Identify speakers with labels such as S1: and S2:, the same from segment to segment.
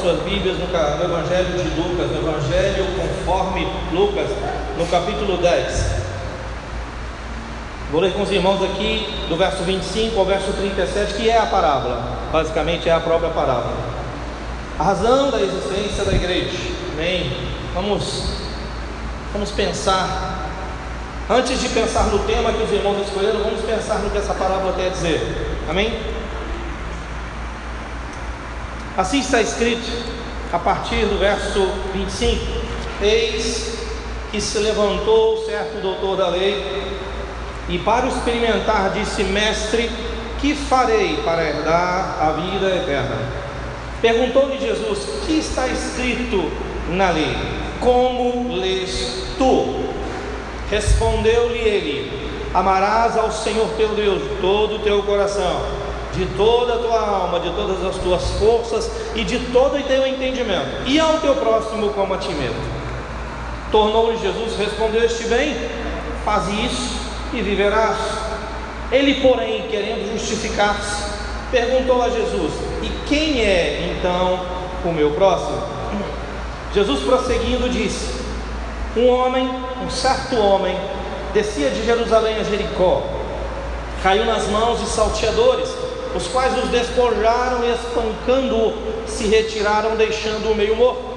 S1: suas Bíblias no Evangelho de Lucas, no Evangelho conforme Lucas, no capítulo 10. Vou ler com os irmãos aqui do verso 25 ao verso 37, que é a parábola, basicamente é a própria parábola. A razão da existência da igreja. Amém. Vamos, vamos pensar. Antes de pensar no tema que os irmãos escolheram, vamos pensar no que essa parábola quer dizer. Amém? Assim está escrito a partir do verso 25: Eis que se levantou certo doutor da lei e para experimentar disse: Mestre, que farei para herdar a vida eterna? Perguntou-lhe Jesus: Que está escrito na lei? Como lês tu? Respondeu-lhe ele: Amarás ao Senhor teu Deus de todo o teu coração, de toda a tua alma, de todas as tuas forças e de todo o teu entendimento, e ao teu próximo como a ti mesmo. Tornou-lhe Jesus: Respondeste bem, faz isso e viverás. Ele, porém, querendo justificar-se, perguntou a Jesus: E quem é então o meu próximo? Jesus, prosseguindo, disse: Um homem, um certo homem, descia de Jerusalém a Jericó, caiu nas mãos de salteadores, os quais os despojaram e, espancando-o, se retiraram, deixando-o meio morto.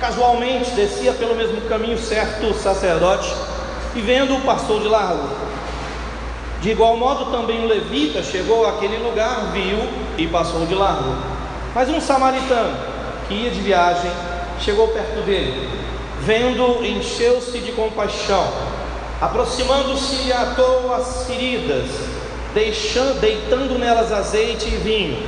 S1: Casualmente descia pelo mesmo caminho certo sacerdote e vendo-o passou de largo. De igual modo também o levita chegou àquele lugar, viu e passou de largo. Mas um samaritano que ia de viagem chegou perto dele, vendo, encheu-se de compaixão, aproximando-se, atou as feridas, deixando, deitando nelas azeite e vinho,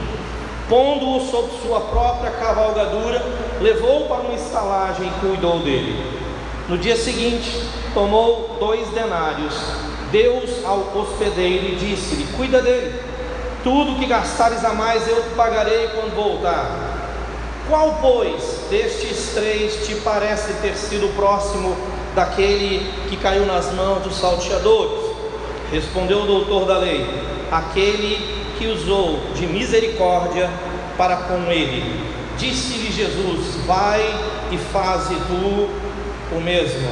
S1: pondo-o sob sua própria cavalgadura, levou-o para uma estalagem e cuidou dele. No dia seguinte, tomou dois denários, deu-os ao hospedeiro e disse-lhe: Cuida dele, tudo que gastares a mais eu te pagarei quando voltar. Qual, pois, destes três te parece ter sido próximo daquele que caiu nas mãos dos salteadores? Respondeu o doutor da lei: Aquele que usou de misericórdia para com ele. Disse-lhe Jesus: Vai e faze tu o mesmo.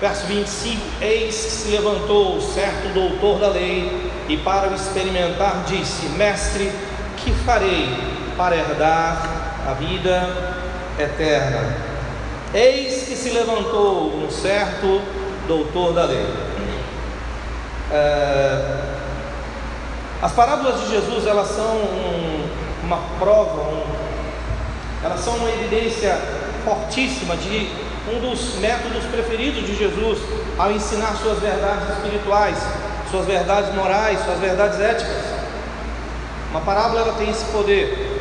S1: Verso 25: Eis que se levantou certo doutor da lei e, para o experimentar, disse: Mestre, que farei para herdar a vida eterna? Eis que se levantou um certo doutor da lei. É, as parábolas de Jesus elas são um, uma prova, um, elas são uma evidência fortíssima de um dos métodos preferidos de Jesus ao ensinar suas verdades espirituais, suas verdades morais, suas verdades éticas. Uma parábola ela tem esse poder.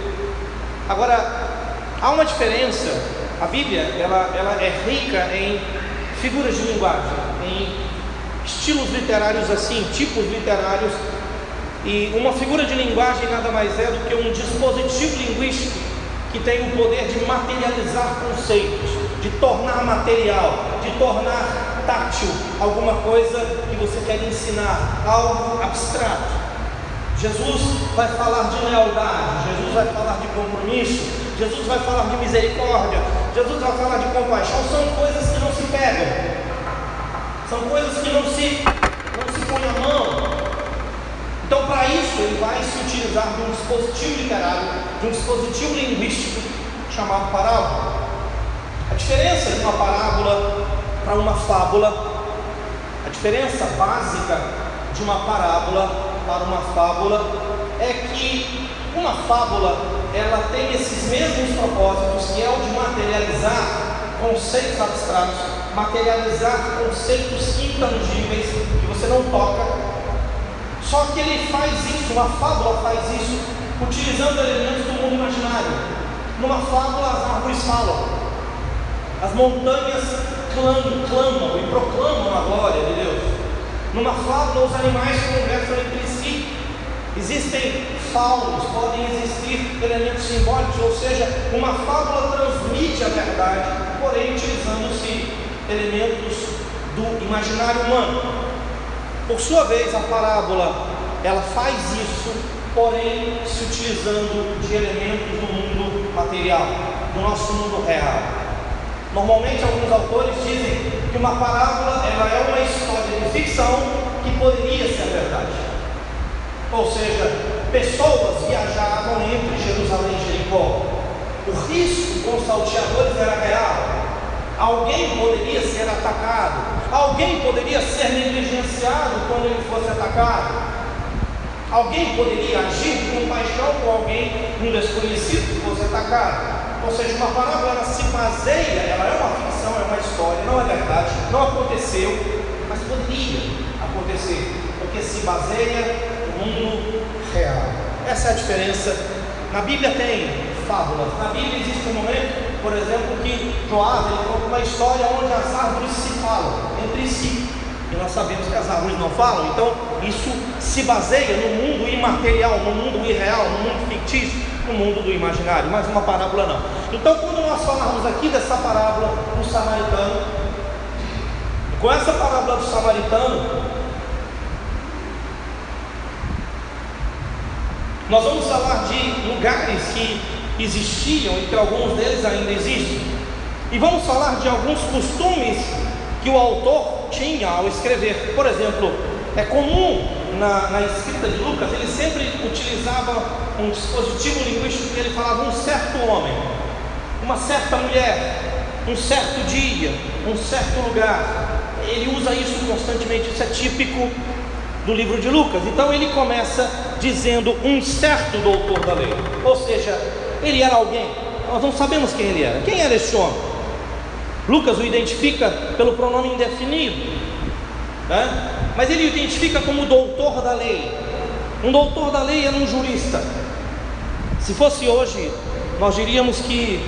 S1: Agora, há uma diferença. A Bíblia ela, ela é rica em figuras de linguagem, em estilos literários assim, tipos literários. E uma figura de linguagem nada mais é do que um dispositivo linguístico que tem o poder de materializar conceitos de tornar material, de tornar tátil alguma coisa que você quer ensinar, algo abstrato. Jesus vai falar de lealdade, Jesus vai falar de compromisso, Jesus vai falar de misericórdia, Jesus vai falar de compaixão. São coisas que não se pegam, são coisas que não se, não se põem a mão. Então, para isso, ele vai se utilizar de um dispositivo literário, de um dispositivo linguístico chamado parábola. A diferença de uma parábola para uma fábula, a diferença básica de uma parábola para uma fábula é que uma fábula ela tem esses mesmos propósitos que é o de materializar conceitos abstratos, materializar conceitos intangíveis que você não toca. Só que ele faz isso, uma fábula faz isso, utilizando elementos do mundo imaginário. Numa fábula as árvores falam, as montanhas clamam, clamam e proclamam a glória de Deus. Numa fábula, os animais conversam entre si. Existem faunos, podem existir elementos simbólicos, ou seja, uma fábula transmite a verdade, porém utilizando-se elementos do imaginário humano. Por sua vez, a parábola ela faz isso, porém se utilizando de elementos do material, do nosso mundo real. Normalmente alguns autores dizem que uma parábola ela é uma história de ficção que poderia ser verdade. Ou seja, pessoas viajavam entre Jerusalém e Jericó. O risco com os salteadores era real. Alguém poderia ser atacado, alguém poderia ser negligenciado quando ele fosse atacado, alguém poderia agir com paixão com alguém, um desconhecido que fosse atacado. Ou seja, uma parábola ela se baseia, ela é uma ficção, é uma história, não é verdade, não aconteceu, mas poderia acontecer, porque se baseia no mundo real. Essa é a diferença. Na Bíblia tem fábulas, na Bíblia existe um momento por exemplo, que Joás ele conta uma história onde as árvores se falam entre si. E nós sabemos que as árvores não falam, então isso se baseia no mundo imaterial, no mundo irreal, no mundo fictício, no mundo do imaginário, mas uma parábola não. Então, quando nós falarmos aqui dessa parábola do samaritano, com essa parábola do samaritano, nós vamos falar de lugares que existiam e que alguns deles ainda existem. E vamos falar de alguns costumes que o autor tinha ao escrever. Por exemplo, é comum na, na escrita de Lucas, ele sempre utilizava um dispositivo linguístico que ele falava um certo homem, uma certa mulher, um certo dia, um certo lugar. Ele usa isso constantemente, isso é típico do livro de Lucas. Então ele começa dizendo um certo doutor da lei, ou seja, ele era alguém, nós não sabemos quem ele era. Quem era esse homem? Lucas o identifica pelo pronome indefinido, né? mas ele o identifica como doutor da lei. Um doutor da lei era um jurista. Se fosse hoje, nós diríamos que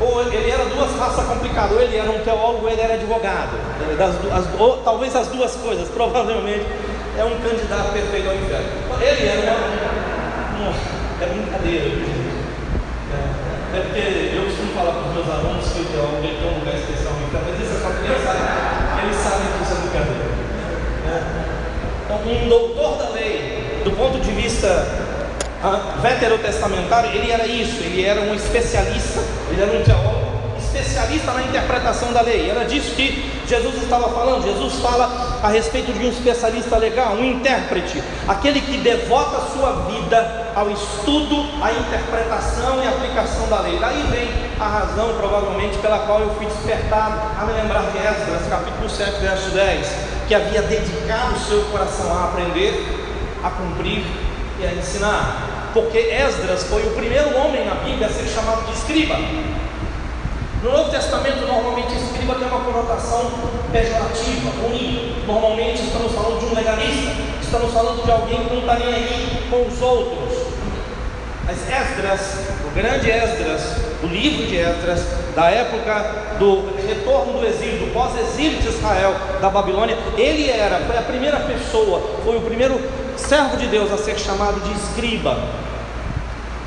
S1: ou ele era duas raças complicadas, ou ele era um teólogo, ou ele era advogado. Das, as, ou, talvez as duas coisas, provavelmente é um candidato perfeito ao inferno. Ele era uma, uma é brincadeira. É porque eu costumo falar para os meus alunos que o teólogo tem um lugar especial mas isso é eles sabem, eles sabem que isso é brincadeira. Né? Então, um doutor da lei, do ponto de vista ah, veterotestamentário, ele era isso, ele era um especialista, ele era um teólogo especialista na interpretação da lei. Era disso que Jesus estava falando. Jesus fala a respeito de um especialista legal, um intérprete, aquele que devota a sua vida ao estudo, à interpretação e aplicação da lei. Daí vem a razão, provavelmente, pela qual eu fui despertado a me lembrar de Esdras, capítulo 7, verso 10, que havia dedicado o seu coração a aprender, a cumprir e a ensinar. Porque Esdras foi o primeiro homem na Bíblia a ser chamado de escriba. No Novo Testamento, normalmente, escriba tem uma conotação pejorativa, ruim. Normalmente, estamos falando de um legalista, estamos falando de alguém que não está nem aí com os outros. Mas Esdras, o grande Esdras, o livro de Esdras, da época do retorno do exílio, do pós-exílio de Israel da Babilônia, ele era, foi a primeira pessoa, foi o primeiro servo de Deus a ser chamado de escriba.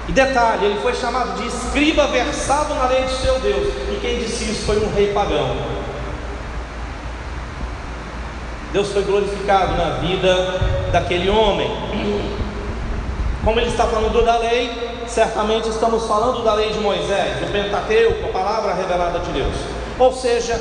S1: E detalhe, ele foi chamado de escriba versado na lei de seu Deus. E quem disse isso foi um rei pagão. Deus foi glorificado na vida daquele homem. Como ele está falando da lei, certamente estamos falando da lei de Moisés, do Pentateuco, a palavra revelada de Deus. Ou seja,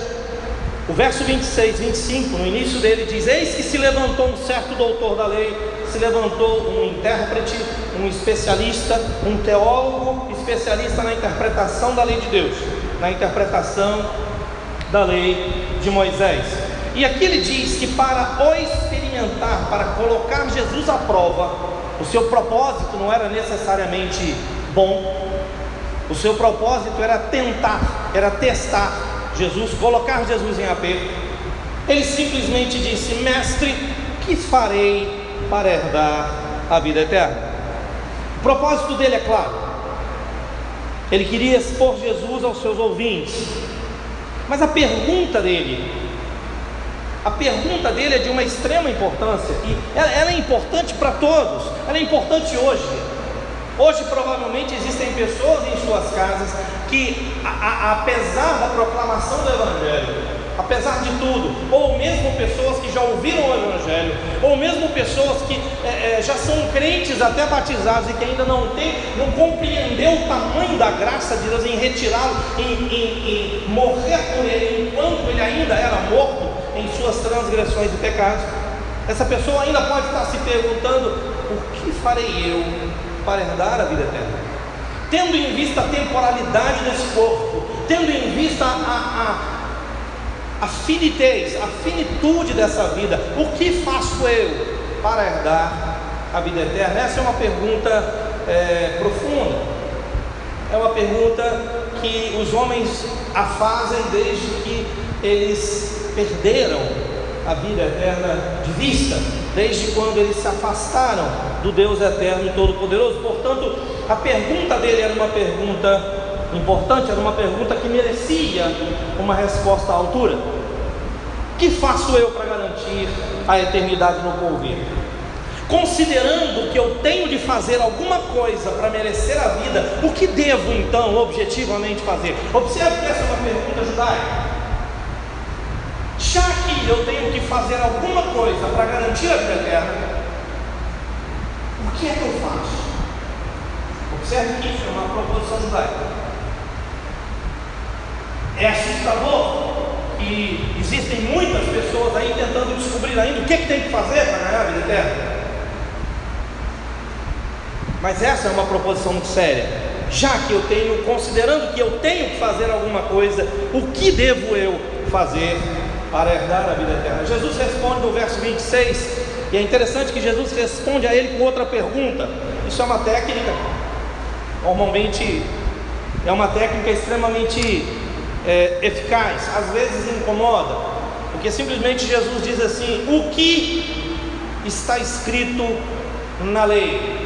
S1: o verso 26, 25, no início dele diz: Eis que se levantou um certo doutor da lei, se levantou um intérprete, um especialista, um teólogo especialista na interpretação da lei de Deus, na interpretação da lei de Moisés. E aqui ele diz que para o experimentar, para colocar Jesus à prova, o seu propósito não era necessariamente bom, o seu propósito era tentar, era testar Jesus, colocar Jesus em aperto. Ele simplesmente disse: Mestre, que farei para herdar a vida eterna? O propósito dele é claro. Ele queria expor Jesus aos seus ouvintes. Mas a pergunta dele, a pergunta dele é de uma extrema importância e ela, é importante para todos. Ela é importante hoje. Hoje, provavelmente, existem pessoas em suas casas que, a, a, apesar da proclamação do Evangelho, apesar de tudo, ou mesmo pessoas que já ouviram o Evangelho, ou mesmo pessoas que é, é, já são crentes até batizados e que ainda não tem, não compreendeu o tamanho da graça de Deus em retirá-lo, em, em, em morrer por ele enquanto ele ainda era morto em suas transgressões e pecados. Essa pessoa ainda pode estar se perguntando: o que farei eu para herdar a vida eterna? Tendo em vista a temporalidade desse corpo, tendo em vista a, a a finitez, a finitude dessa vida. O que faço eu para herdar a vida eterna? Essa é uma pergunta é, profunda. É uma pergunta que os homens a fazem desde que eles perderam a vida eterna de vista, desde quando eles se afastaram do Deus eterno e todo-poderoso. Portanto, a pergunta dele era uma pergunta importante, era uma pergunta que merecia uma resposta à altura. Que faço eu para garantir a eternidade no porvir? Considerando que eu tenho de fazer alguma coisa para merecer a vida, o que devo então objetivamente fazer? Observe que essa é uma pergunta judaica. Já que eu tenho que fazer alguma coisa para garantir a vida eterna, o que é que eu faço? Observe que isso é uma proposição judaica. É assustador que existem muitas pessoas aí tentando descobrir ainda o que, é que tem que fazer para ganhar a vida eterna. Mas essa é uma proposição muito séria. Já que eu tenho, considerando que eu tenho que fazer alguma coisa, o que devo eu fazer para herdar a vida eterna? Jesus responde no verso 26, e é interessante que Jesus responde a ele com outra pergunta. Isso é uma técnica, normalmente é uma técnica extremamente é, eficaz, às vezes incomoda, porque simplesmente Jesus diz assim: o que está escrito na lei?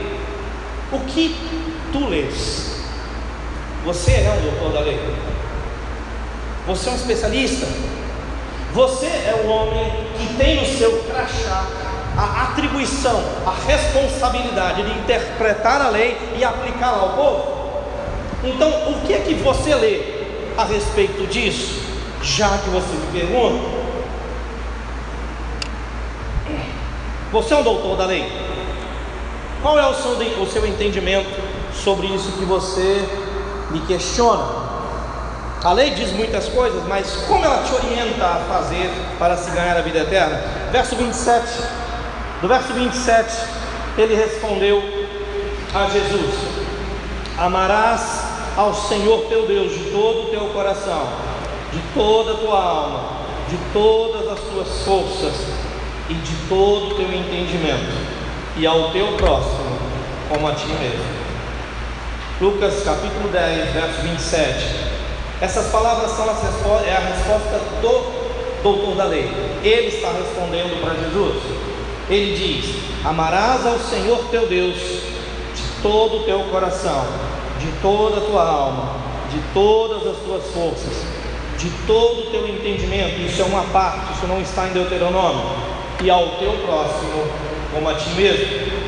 S1: O que tu lês? Você é um doutor da lei? Você é um especialista? Você é o homem que tem no seu crachá a atribuição, a responsabilidade de interpretar a lei e aplicá-la ao povo? Então, o que é que você lê? a respeito disso? Já que você me pergunta, você é um doutor da lei. Qual é o seu, entendimento sobre isso que você me questiona? A lei diz muitas coisas, mas como ela te orienta a fazer para se ganhar a vida eterna? Verso 27. No verso 27, ele respondeu a Jesus: Amarás ao Senhor teu Deus de todo o teu coração, de toda a tua alma, de todas as tuas forças e de todo o teu entendimento, e ao teu próximo como a ti mesmo. Lucas capítulo 10, verso 27. Essas palavras são é a resposta do doutor da lei. Ele está respondendo para Jesus. Ele diz: Amarás ao Senhor teu Deus de todo o teu coração de toda a tua alma, de todas as tuas forças, de todo o teu entendimento. Isso é uma parte, isso não está em Deuteronômio. E ao teu próximo como a ti mesmo.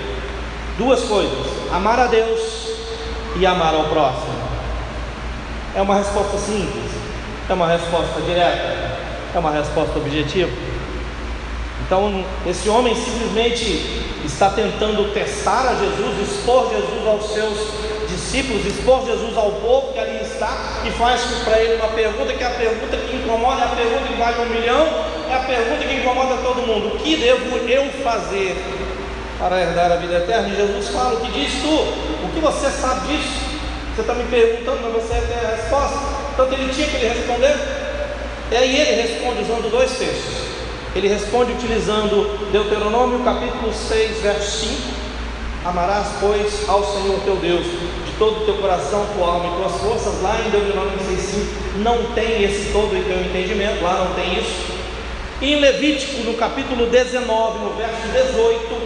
S1: Duas coisas: amar a Deus e amar ao próximo. É uma resposta simples, é uma resposta direta, é uma resposta objetiva. Então, esse homem simplesmente está tentando testar a Jesus, expor Jesus aos seus discípulos, expor Jesus ao povo que ali está e faz para ele uma pergunta que é a pergunta que incomoda, é a pergunta que vale um milhão, é a pergunta que incomoda todo mundo: o que devo eu fazer para herdar a vida eterna? E Jesus fala: o que diz tu? O que você sabe disso? Você está me perguntando, mas você tem a resposta. Então ele tinha que lhe responder. E aí ele responde usando dois textos. Ele responde utilizando Deuteronômio capítulo 6, verso 5 Amarás, pois, ao Senhor teu Deus de todo o teu coração, tua alma e tuas forças. Lá em Deuteronômio 6,5 não tem esse todo o teu entendimento, lá não tem isso. Em Levítico, no capítulo 19, no verso 18,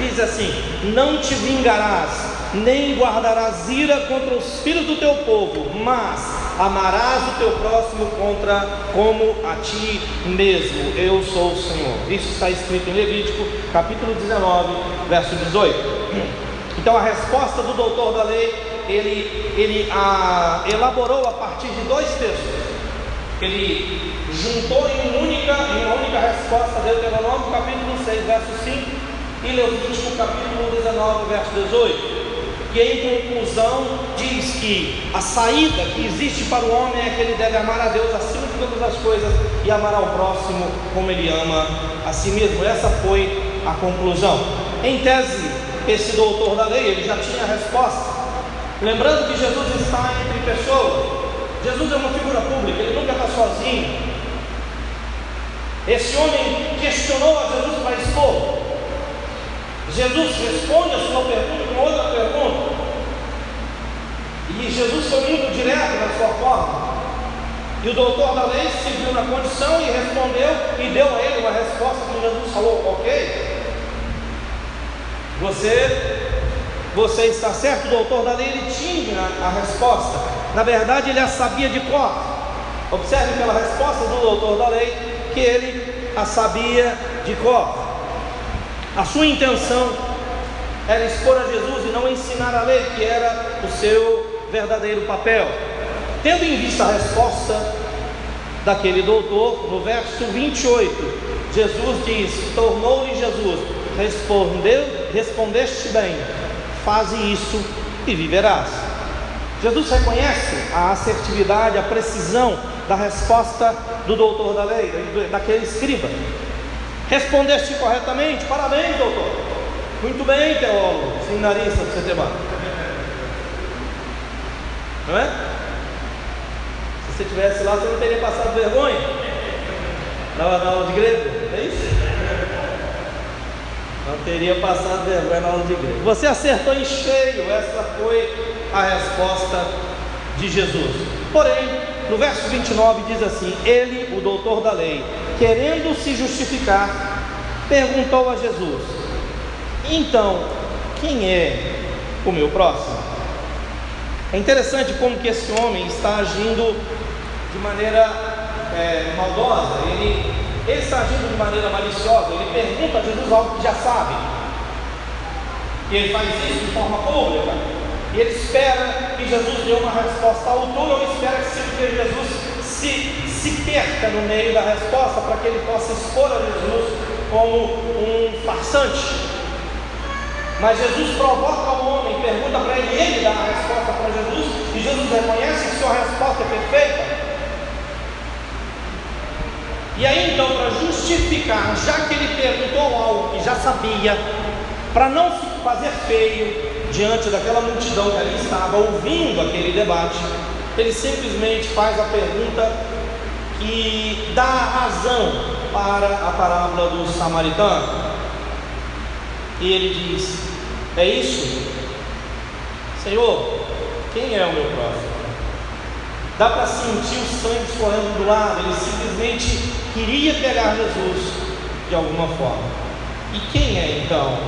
S1: diz assim: Não te vingarás, nem guardarás ira contra os filhos do teu povo, mas amarás o teu próximo contra como a ti mesmo. Eu sou o Senhor. Isso está escrito em Levítico, capítulo 19, verso 18. Então a resposta do doutor da lei, ele, ele a, elaborou a partir de dois textos. Ele juntou em uma única, em uma única resposta, Deuteronômio capítulo 6, verso 5, e Levítico capítulo 19, verso 18 que em conclusão diz que a saída que existe para o homem é que ele deve amar a Deus acima de todas as coisas e amar ao próximo como ele ama a si mesmo. Essa foi a conclusão. Em tese, esse doutor da lei ele já tinha a resposta. Lembrando que Jesus está entre pessoas. Jesus é uma figura pública, ele nunca está sozinho. Esse homem questionou a Jesus para expor. Jesus responde a sua pergunta com outra pergunta. E Jesus foi muito direto na sua forma. E o doutor da lei se viu na condição e respondeu e deu a ele uma resposta que Jesus falou, ok? Você, você está certo, o doutor da lei ele tinha a resposta. Na verdade, ele a sabia de cor. Observe pela resposta do doutor da lei que ele a sabia de cor. A sua intenção era expor a Jesus e não ensinar a lei, que era o seu verdadeiro papel. Tendo em vista a resposta daquele doutor, no verso 28, Jesus diz: Tornou-lhe Jesus, respondeu, respondeste bem, faze isso e viverás. Jesus reconhece a assertividade, a precisão da resposta do doutor da lei, daquele escriba. Respondeste corretamente, parabéns, doutor. Muito bem, teólogo, seminarista do CTBA. Não é? Se você estivesse lá, você não teria passado vergonha na, aula de grego, é isso? Não teria passado vergonha na aula de grego. Você acertou em cheio, essa foi a resposta de Jesus. Porém, no verso 29 diz assim: Ele, o doutor da lei, querendo se justificar, perguntou a Jesus: Então, quem é o meu próximo? É interessante como que esse homem está agindo de maneira é, maldosa. Ele, ele está agindo de maneira maliciosa. Ele pergunta a Jesus algo que já sabe. E ele faz isso de forma pública. E ele espera que Jesus dê uma resposta à altura, ou espera que Jesus se, se perca no meio da resposta, para que ele possa expor a Jesus como um farsante. Mas Jesus provoca o homem, pergunta para ele, ele dá a resposta para Jesus, e Jesus reconhece que sua resposta é perfeita. E aí então, para justificar, já que ele perguntou algo que já sabia, para não fazer feio, diante daquela multidão que ali estava ouvindo aquele debate, ele simplesmente faz a pergunta que dá razão para a parábola do samaritano. E ele diz: É isso? Senhor, quem é o meu próximo? Dá para sentir o sangue escorrendo do lado. Ele simplesmente queria pegar Jesus de alguma forma. E quem é então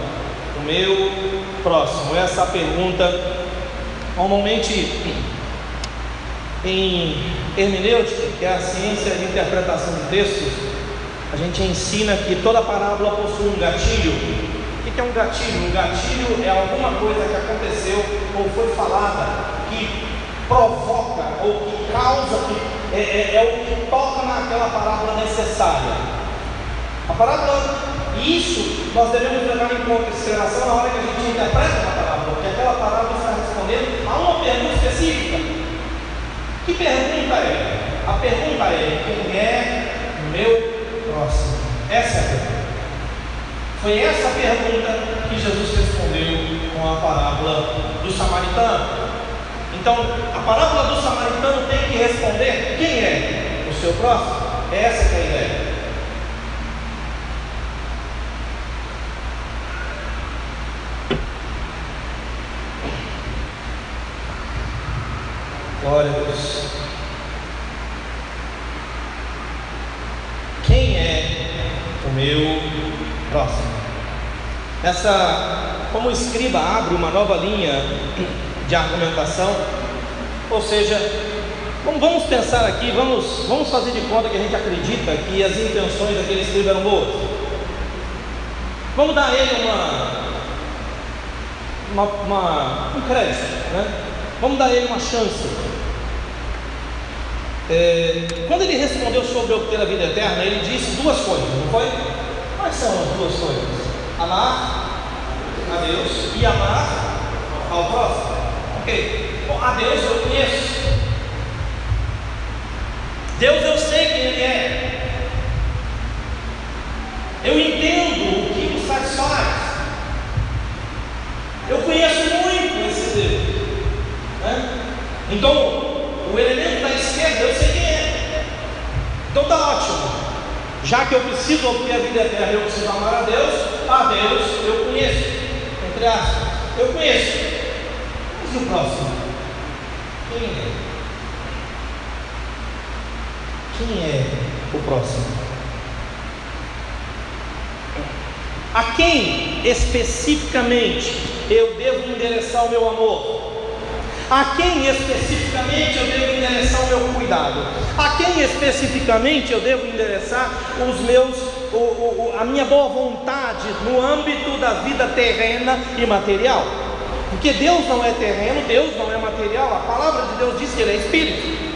S1: o meu próximo? Essa pergunta, normalmente em hermenêutica, que é a ciência de interpretação de textos, a gente ensina que toda parábola possui um gatilho. O que é um gatilho? Um gatilho é alguma coisa que aconteceu ou foi falada que provoca ou que causa, que é, é, é o que toca naquela parábola necessária. A parábola isso nós devemos levar em consideração na hora que a gente interpreta uma parábola, porque aquela parábola está respondendo a uma pergunta específica. Que pergunta é? A pergunta é: quem é o meu próximo? Essa é a pergunta. Foi essa pergunta que Jesus respondeu com a parábola do samaritano. Então, a parábola do samaritano tem que responder quem é o seu próximo. Essa é a ideia. Glória a Deus. Quem é o meu próximo? Essa, como escriba abre uma nova linha de argumentação, ou seja, vamos pensar aqui, vamos, vamos fazer de conta que a gente acredita que as intenções daquele escriba eram boas. Vamos dar a ele uma, uma, uma, um crédito, né? Vamos dar a ele uma chance. É, quando ele respondeu sobre obter a vida eterna, ele disse duas coisas, não foi? Quais são as duas coisas? Amar a Deus e amar ao próximo. Ok. Bom, a Deus eu conheço. Deus eu sei quem Ele é. Eu entendo o que o satisfaz. Eu conheço muito esse Deus. Né? Então, o elemento da esquerda eu sei quem é. Então tá ótimo. Já que eu preciso obter a vida eterna, eu preciso amar a Deus, a Deus eu conheço. Entre aspas, eu conheço. Mas o próximo? Quem é? Quem é o próximo? A quem especificamente eu devo endereçar o meu amor? A quem especificamente eu devo endereçar o meu cuidado? A quem especificamente eu devo endereçar os meus, o, o, a minha boa vontade no âmbito da vida terrena e material? Porque Deus não é terreno, Deus não é material. A palavra de Deus diz que Ele é Espírito.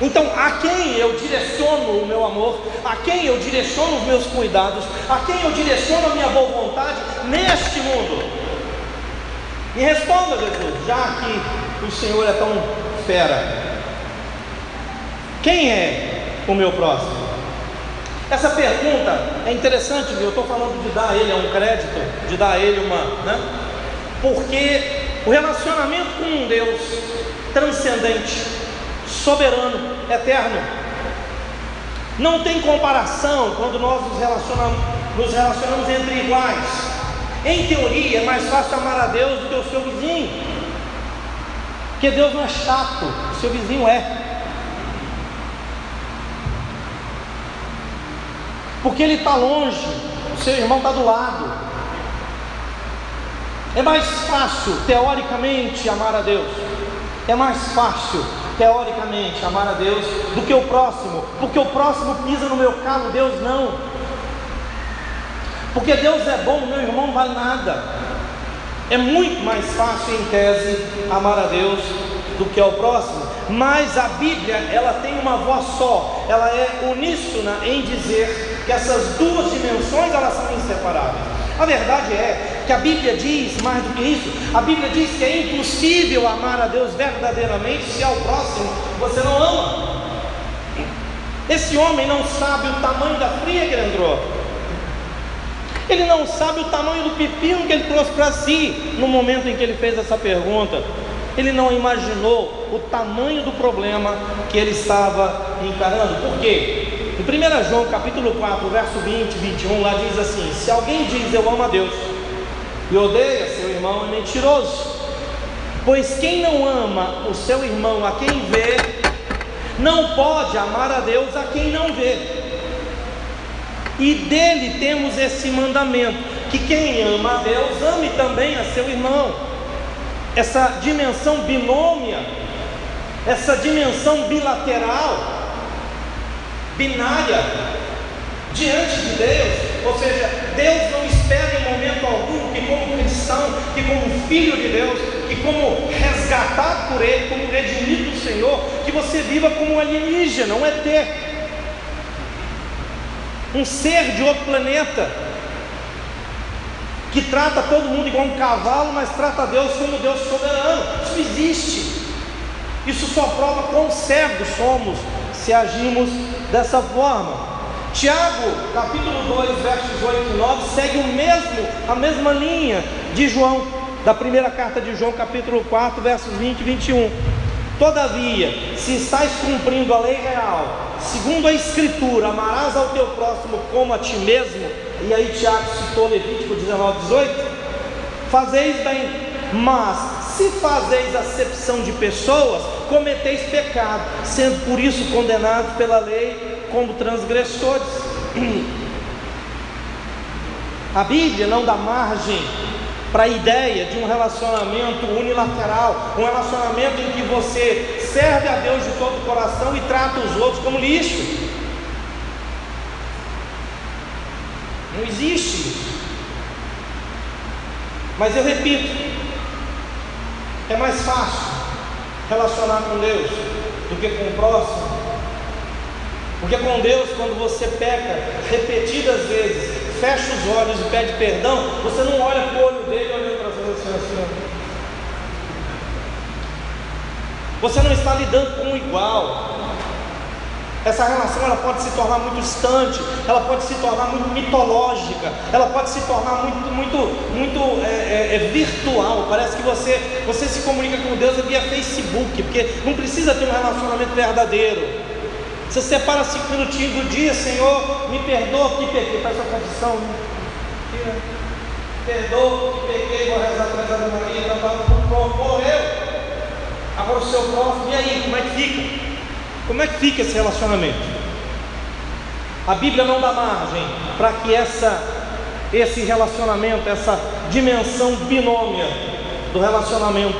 S1: Então, a quem eu direciono o meu amor, a quem eu direciono os meus cuidados, a quem eu direciono a minha boa vontade neste mundo? Me responda, Jesus, já que o Senhor é tão fera. Quem é o meu próximo? Essa pergunta é interessante, viu? Eu estou falando de dar a ele um crédito, de dar a ele uma. Né? Porque o relacionamento com um Deus transcendente, soberano, eterno, não tem comparação quando nós nos relacionamos, nos relacionamos entre iguais. Em teoria, é mais fácil amar a Deus do que o seu vizinho. Porque Deus não é chato, o seu vizinho é. Porque ele está longe, o seu irmão está do lado. É mais fácil, teoricamente, amar a Deus. É mais fácil, teoricamente, amar a Deus do que o próximo, porque o próximo pisa no meu calo, Deus não. Porque Deus é bom, meu irmão vale nada. É muito mais fácil, em tese, amar a Deus do que ao próximo. Mas a Bíblia, ela tem uma voz só. Ela é uníssona em dizer que essas duas dimensões, elas são inseparáveis. A verdade é que a Bíblia diz mais do que isso. A Bíblia diz que é impossível amar a Deus verdadeiramente se ao próximo você não ama. Esse homem não sabe o tamanho da fria que ele entrou. Ele não sabe o tamanho do pepino que ele trouxe para si no momento em que ele fez essa pergunta. Ele não imaginou o tamanho do problema que ele estava encarando. Por quê? Em 1 João capítulo 4, verso 20 e 21, lá diz assim: Se alguém diz eu amo a Deus e odeia seu irmão, é mentiroso. Pois quem não ama o seu irmão a quem vê, não pode amar a Deus a quem não vê. E dele temos esse mandamento: que quem ama a Deus, ame também a seu irmão. Essa dimensão binômia, essa dimensão bilateral, binária, diante de Deus, ou seja, Deus não espera em momento algum que, como cristão, que, como filho de Deus, que, como resgatado por Ele, como redimido do Senhor, que você viva como alienígena, um ET um ser de outro planeta, que trata todo mundo igual um cavalo, mas trata Deus como Deus soberano. Isso existe. Isso só prova quão cegos somos se agimos dessa forma. Tiago, capítulo 2, versos 8 e 9, segue o mesmo, a mesma linha de João, da primeira carta de João, capítulo 4, versos 20 e 21. Todavia, se estás cumprindo a lei real, segundo a Escritura, amarás ao teu próximo como a ti mesmo, e aí Tiago citou Levítico 19, 18, fazeis bem, mas se fazeis acepção de pessoas, cometeis pecado, sendo por isso condenados pela lei como transgressores. A Bíblia não dá margem para a ideia de um relacionamento unilateral, um relacionamento em que você serve a Deus de todo o coração e trata os outros como lixo. Não existe isso. Mas eu repito, é mais fácil relacionar com Deus do que com o próximo. Porque com Deus, quando você peca repetidas vezes, fecha os olhos e pede perdão, você não olha para o olho dele olhando para as assim. Você não está lidando com o igual. Essa relação ela pode se tornar muito distante, ela pode se tornar muito mitológica, ela pode se tornar muito, muito, muito é, é, é virtual. Parece que você, você se comunica com Deus via Facebook, porque não precisa ter um relacionamento verdadeiro. Você separa cinco minutinhos do dia, Senhor, me perdoa que pequei, faz sua confissão. Né? Perdoa que pequei, vou rezar atrás da Maria, tá, tá, pronto, morreu. Agora o seu próximo, e aí, como é que fica? Como é que fica esse relacionamento? A Bíblia não dá margem para que essa, esse relacionamento, essa dimensão binômia do relacionamento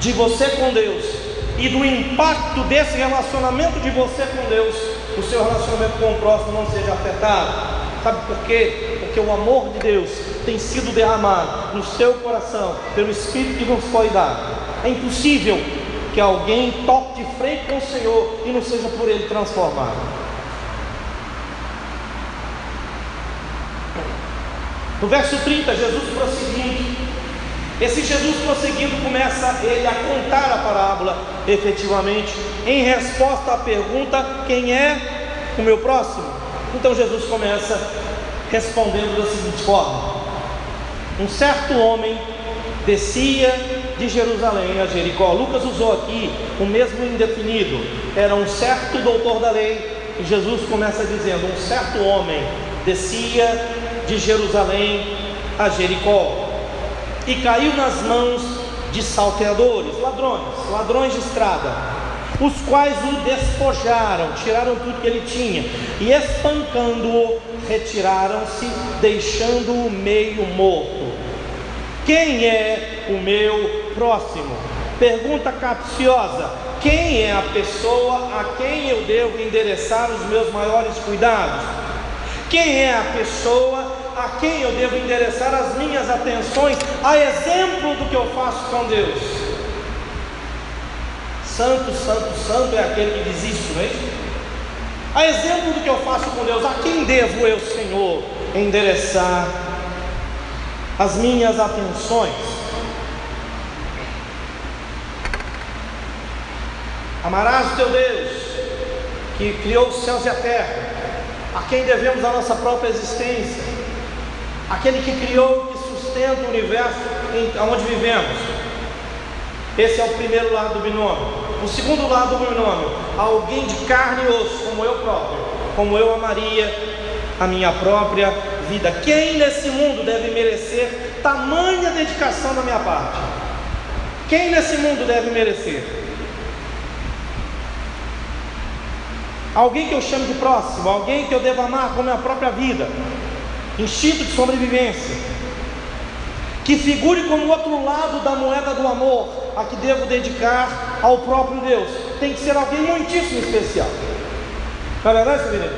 S1: de você com Deus e do impacto desse relacionamento de você com Deus, o seu relacionamento com o próximo não seja afetado. Sabe por quê? Porque o amor de Deus tem sido derramado no seu coração pelo Espírito que nos foi dado. É impossível que alguém toque de frente com o Senhor e não seja por Ele transformado. No verso 30, Jesus prosseguindo, esse Jesus prosseguindo começa ele a contar a parábola efetivamente, em resposta à pergunta: quem é o meu próximo? Então Jesus começa respondendo da seguinte forma: Um certo homem descia de Jerusalém a Jericó. Lucas usou aqui o mesmo indefinido, era um certo doutor da lei, e Jesus começa dizendo: um certo homem descia de Jerusalém a Jericó e caiu nas mãos de salteadores, ladrões, ladrões de estrada, os quais o despojaram, tiraram tudo que ele tinha e espancando-o, retiraram-se, deixando-o meio morto. Quem é o meu próximo? Pergunta capciosa: quem é a pessoa a quem eu devo endereçar os meus maiores cuidados? Quem é a pessoa a quem eu devo endereçar as minhas atenções, a exemplo do que eu faço com Deus? Santo, santo, santo é aquele que diz isso, não é isso? A exemplo do que eu faço com Deus, a quem devo eu, Senhor, endereçar as minhas atenções. Amarás o teu Deus, que criou os céus e a terra, a quem devemos a nossa própria existência, aquele que criou e sustenta o universo onde vivemos. Esse é o primeiro lado do binômio. O segundo lado do binômio, alguém de carne e osso, como eu próprio, como eu amaria a minha própria vida. Quem nesse mundo deve merecer tamanha dedicação da minha parte? Quem nesse mundo deve merecer? Alguém que eu chamo de próximo, alguém que eu devo amar com a minha própria vida, instinto de sobrevivência, que figure como outro lado da moeda do amor, a que devo dedicar ao próprio Deus. Tem que ser alguém muitíssimo especial. Não é verdade,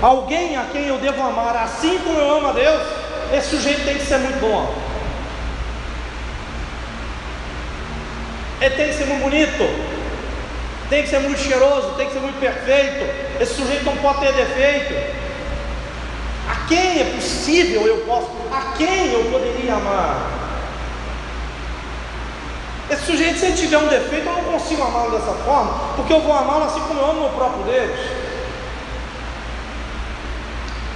S1: alguém a quem eu devo amar, assim como eu amo a Deus, esse sujeito tem que ser muito bom. Ele tem que ser muito bonito, tem que ser muito cheiroso, tem que ser muito perfeito. Esse sujeito não pode ter defeito. A quem é possível eu posso, a quem eu poderia amar? Esse sujeito, se ele tiver um defeito, eu não consigo amá-lo dessa forma, porque eu vou amá-lo assim como eu amo o próprio Deus.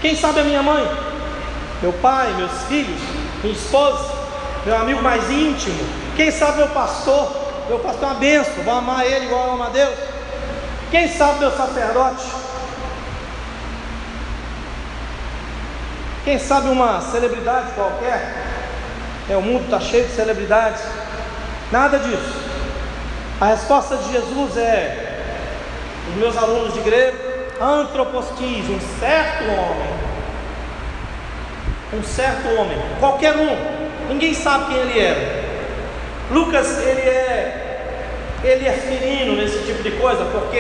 S1: Quem sabe a minha mãe, meu pai, meus filhos, minha esposa, meu amigo mais íntimo. Quem sabe meu pastor, meu pastor é uma benção, vou amar ele igual eu amo a Deus. Quem sabe meu sacerdote? Quem sabe uma celebridade qualquer? É, o mundo está cheio de celebridades. Nada disso. A resposta de Jesus é: os meus alunos de grego antroposquis, um certo homem, um certo homem, qualquer um, ninguém sabe quem ele era. Lucas, ele é ele é ferino nesse tipo de coisa, porque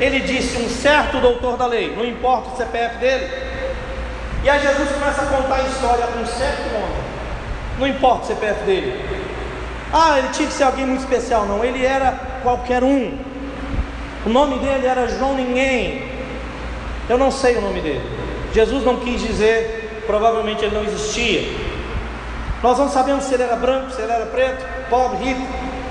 S1: ele disse um certo doutor da lei, não importa o CPF dele. E aí Jesus começa a contar a história de um certo homem, Não importa o CPF dele. Ah, ele tinha que ser alguém muito especial. Não, ele era qualquer um. O nome dele era João Ninguém. Eu não sei o nome dele. Jesus não quis dizer, provavelmente ele não existia. Nós não sabemos se ele era branco, se ele era preto, pobre, rico,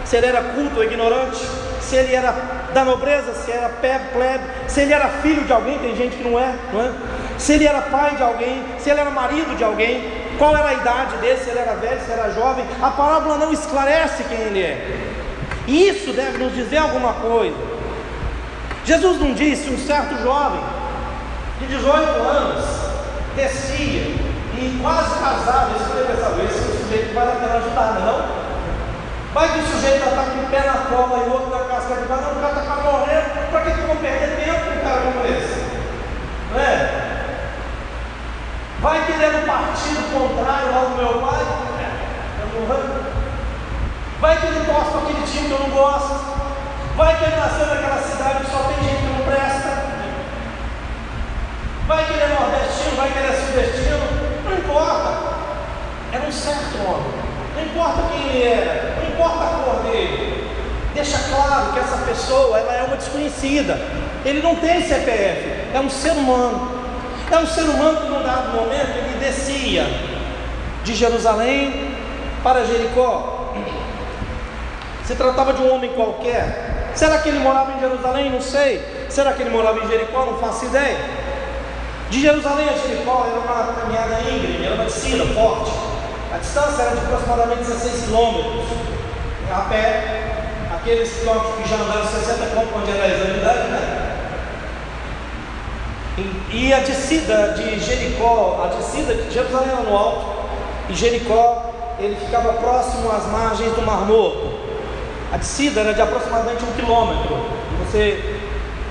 S1: se ele era culto ou ignorante, se ele era da nobreza, se era plebe, se ele era filho de alguém, tem gente que não é, não é? Se ele era pai de alguém, se ele era marido de alguém, qual era a idade dele, se ele era velho, se era jovem, a parábola não esclarece quem ele é. E isso deve nos dizer alguma coisa. Jesus não disse um certo jovem de 18 anos descia e quase casado, isso foi pensar, esse sujeito vai lá pela ajudar, não? Vai que o sujeito está com o pé na cova e o outro na casca de não, o cara está morrendo, para que vão perder tempo com um cara como esse? Não é? Vai que ele é do partido contrário do meu pai, é, Vai que ele torce para aquele time que eu não gosto. Vai que ele nasceu naquela cidade que só tem gente que não presta. Vai que ele é nordestino, vai que ele é sudestino. Não importa. Era um certo homem. Não importa quem ele era, não importa a cor dele. Deixa claro que essa pessoa ela é uma desconhecida. Ele não tem CPF, é um ser humano. É um ser humano num dado momento ele descia de Jerusalém para Jericó. Se tratava de um homem qualquer. Será que ele morava em Jerusalém? Não sei. Será que ele morava em Jericó? Não faço ideia. De Jerusalém a Jericó era uma caminhada íngreme, era uma descida forte. A distância era de aproximadamente 16 quilômetros. A pé, aqueles quilômetros que já andaram 60 quilômetros quando era 10 anos de idade, né? E a descida de Jericó, a descida de Jerusalém no alto, e Jericó ele ficava próximo às margens do Mar Morto. A descida era de aproximadamente um quilômetro. Você,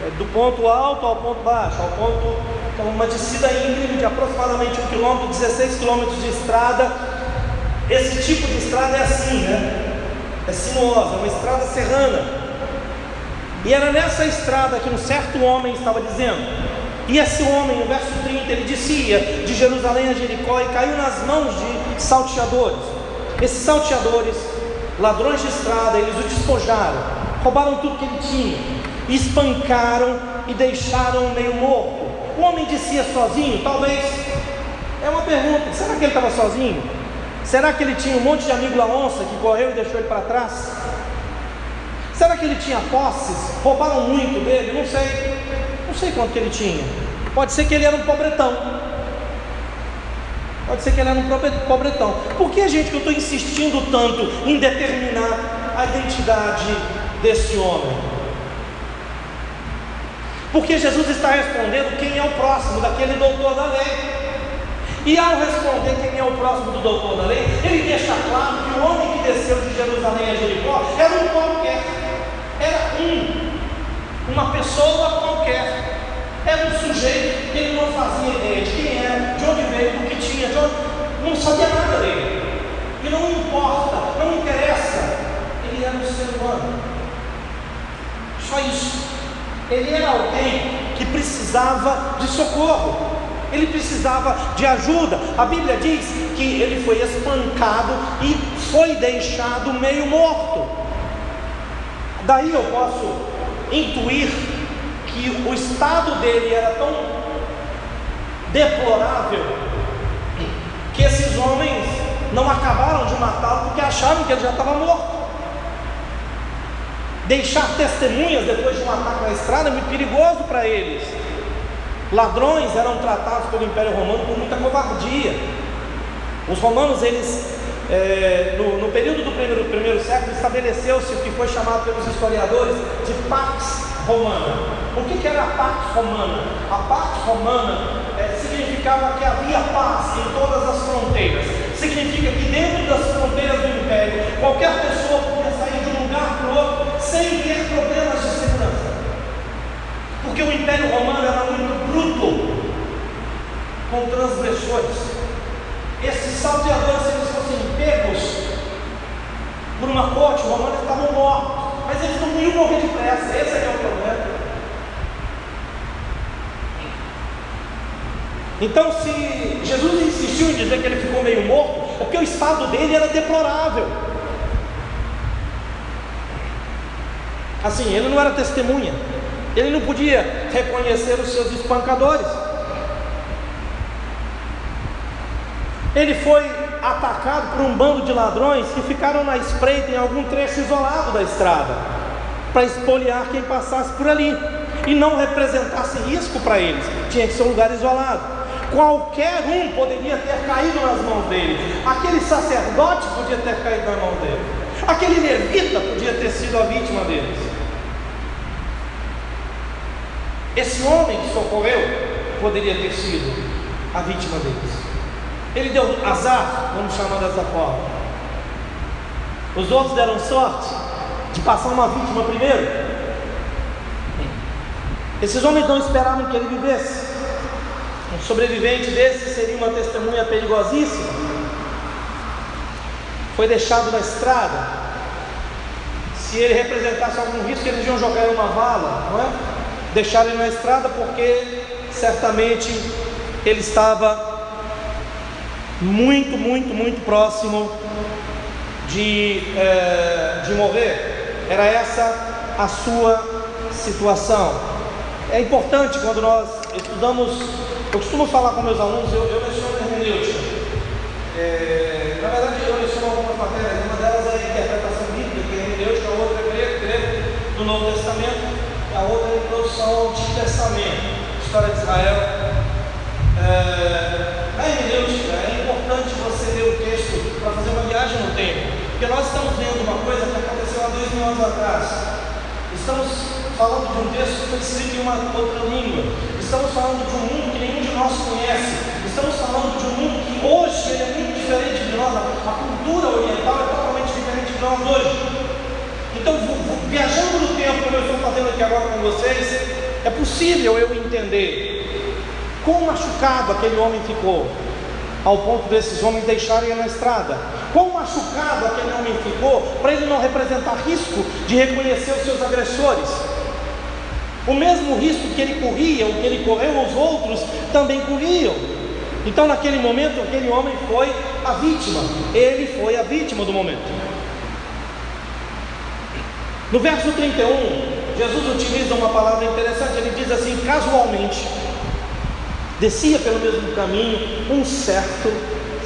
S1: é, do ponto alto ao ponto baixo, ao ponto. Então, uma descida íngreme de aproximadamente um quilômetro, 16 quilômetros de estrada. Esse tipo de estrada é assim, né? É sinuosa, uma estrada serrana. E era nessa estrada que um certo homem estava dizendo. E esse homem, no verso 30, ele descia de Jerusalém a Jericó e caiu nas mãos de salteadores. Esses salteadores ladrões de estrada, eles o despojaram, roubaram tudo que ele tinha, espancaram e deixaram meio morto. O homem descia sozinho? Talvez. É uma pergunta: será que ele estava sozinho? Será que ele tinha um monte de amigo lá onça que correu e deixou ele para trás? Será que ele tinha posses? Roubaram muito dele? Não sei. Sei quanto que ele tinha. Pode ser que ele era um pobretão. Pode ser que ele era um pobretão. Por que, gente, que eu estou insistindo tanto em determinar a identidade desse homem? Porque Jesus está respondendo quem é o próximo daquele doutor da lei. E ao responder quem é o próximo do doutor da lei, ele deixa claro que o homem que desceu de Jerusalém a Jericó era um qualquer, era um, uma pessoa qualquer. Era um sujeito que ele não fazia ideia de quem era, de onde veio, do que tinha, de onde... não sabia nada dele. E não importa, não interessa, ele era um ser humano. Só isso. Ele era alguém que precisava de socorro. Ele precisava de ajuda. A Bíblia diz que ele foi espancado e foi deixado meio morto. Daí eu posso intuir que o estado dele era tão deplorável que esses homens não acabaram de matá-lo porque acharam que ele já estava morto. Deixar testemunhas depois de um ataque na estrada é muito perigoso para eles. Ladrões eram tratados pelo Império Romano com muita covardia. Os romanos, eles, é, no, no, período do primeiro, primeiro século, estabeleceu-se o que foi chamado pelos historiadores de pax romana. O que, que era a Pax Romana? A Pax Romana é, significava que havia paz em todas as fronteiras. Significa que dentro das fronteiras do império, qualquer pessoa podia sair de um lugar para o outro sem ter problemas de segurança. Porque o Império Romano era muito bruto com transgressores. Esses salteadores, eles pegos por uma corte romana, estavam mortos. Mas eles não iam morrer depressa, esse é, é o problema. Então, se Jesus insistiu em dizer que ele ficou meio morto, é porque o estado dele era deplorável. Assim, ele não era testemunha, ele não podia reconhecer os seus espancadores. Ele foi atacado por um bando de ladrões que ficaram na espreita em algum trecho isolado da estrada, para espoliar quem passasse por ali e não representasse risco para eles, tinha que ser um lugar isolado. Qualquer um poderia ter caído nas mãos dele, aquele sacerdote podia ter caído nas mãos dele, aquele levita podia ter sido a vítima deles. Esse homem que socorreu poderia ter sido a vítima deles. Ele deu azar, vamos chamar dessa forma. Os outros deram sorte de passar uma vítima primeiro. Esses homens não esperavam que ele vivesse. Um sobrevivente desse seria uma testemunha perigosíssima. Foi deixado na estrada. Se ele representasse algum risco, eles iam jogar ele uma vala, não é? Deixar ele na estrada porque certamente ele estava muito, muito, muito próximo de, é, de morrer. Era essa a sua situação. É importante quando nós estudamos, eu costumo falar com meus alunos, eu, eu leciono hermenêutica. É, na verdade, eu leciono algumas matérias, uma delas é a interpretação bíblica, que é hermenêutica, a outra é grego, grego do Novo Testamento, a outra é a introdução ao Antigo Testamento, história de Israel. É, na hermenêutica, é importante você ler o texto para fazer uma no tempo, porque nós estamos lendo uma coisa que aconteceu há dois mil anos atrás. Estamos falando de um texto que foi escrito em uma outra língua. Estamos falando de um mundo que nenhum de nós conhece. Estamos falando de um mundo que hoje é muito diferente de nós. A cultura oriental é totalmente diferente de nós hoje. Então, viajando no tempo, como eu estou fazendo aqui agora com vocês, é possível eu entender quão machucado aquele homem ficou ao ponto desses homens deixarem na estrada. Quão machucado aquele homem ficou para ele não representar risco de reconhecer os seus agressores. O mesmo risco que ele corria, o que ele correu, os outros também corriam. Então, naquele momento, aquele homem foi a vítima. Ele foi a vítima do momento. No verso 31, Jesus utiliza uma palavra interessante. Ele diz assim: casualmente descia pelo mesmo caminho um certo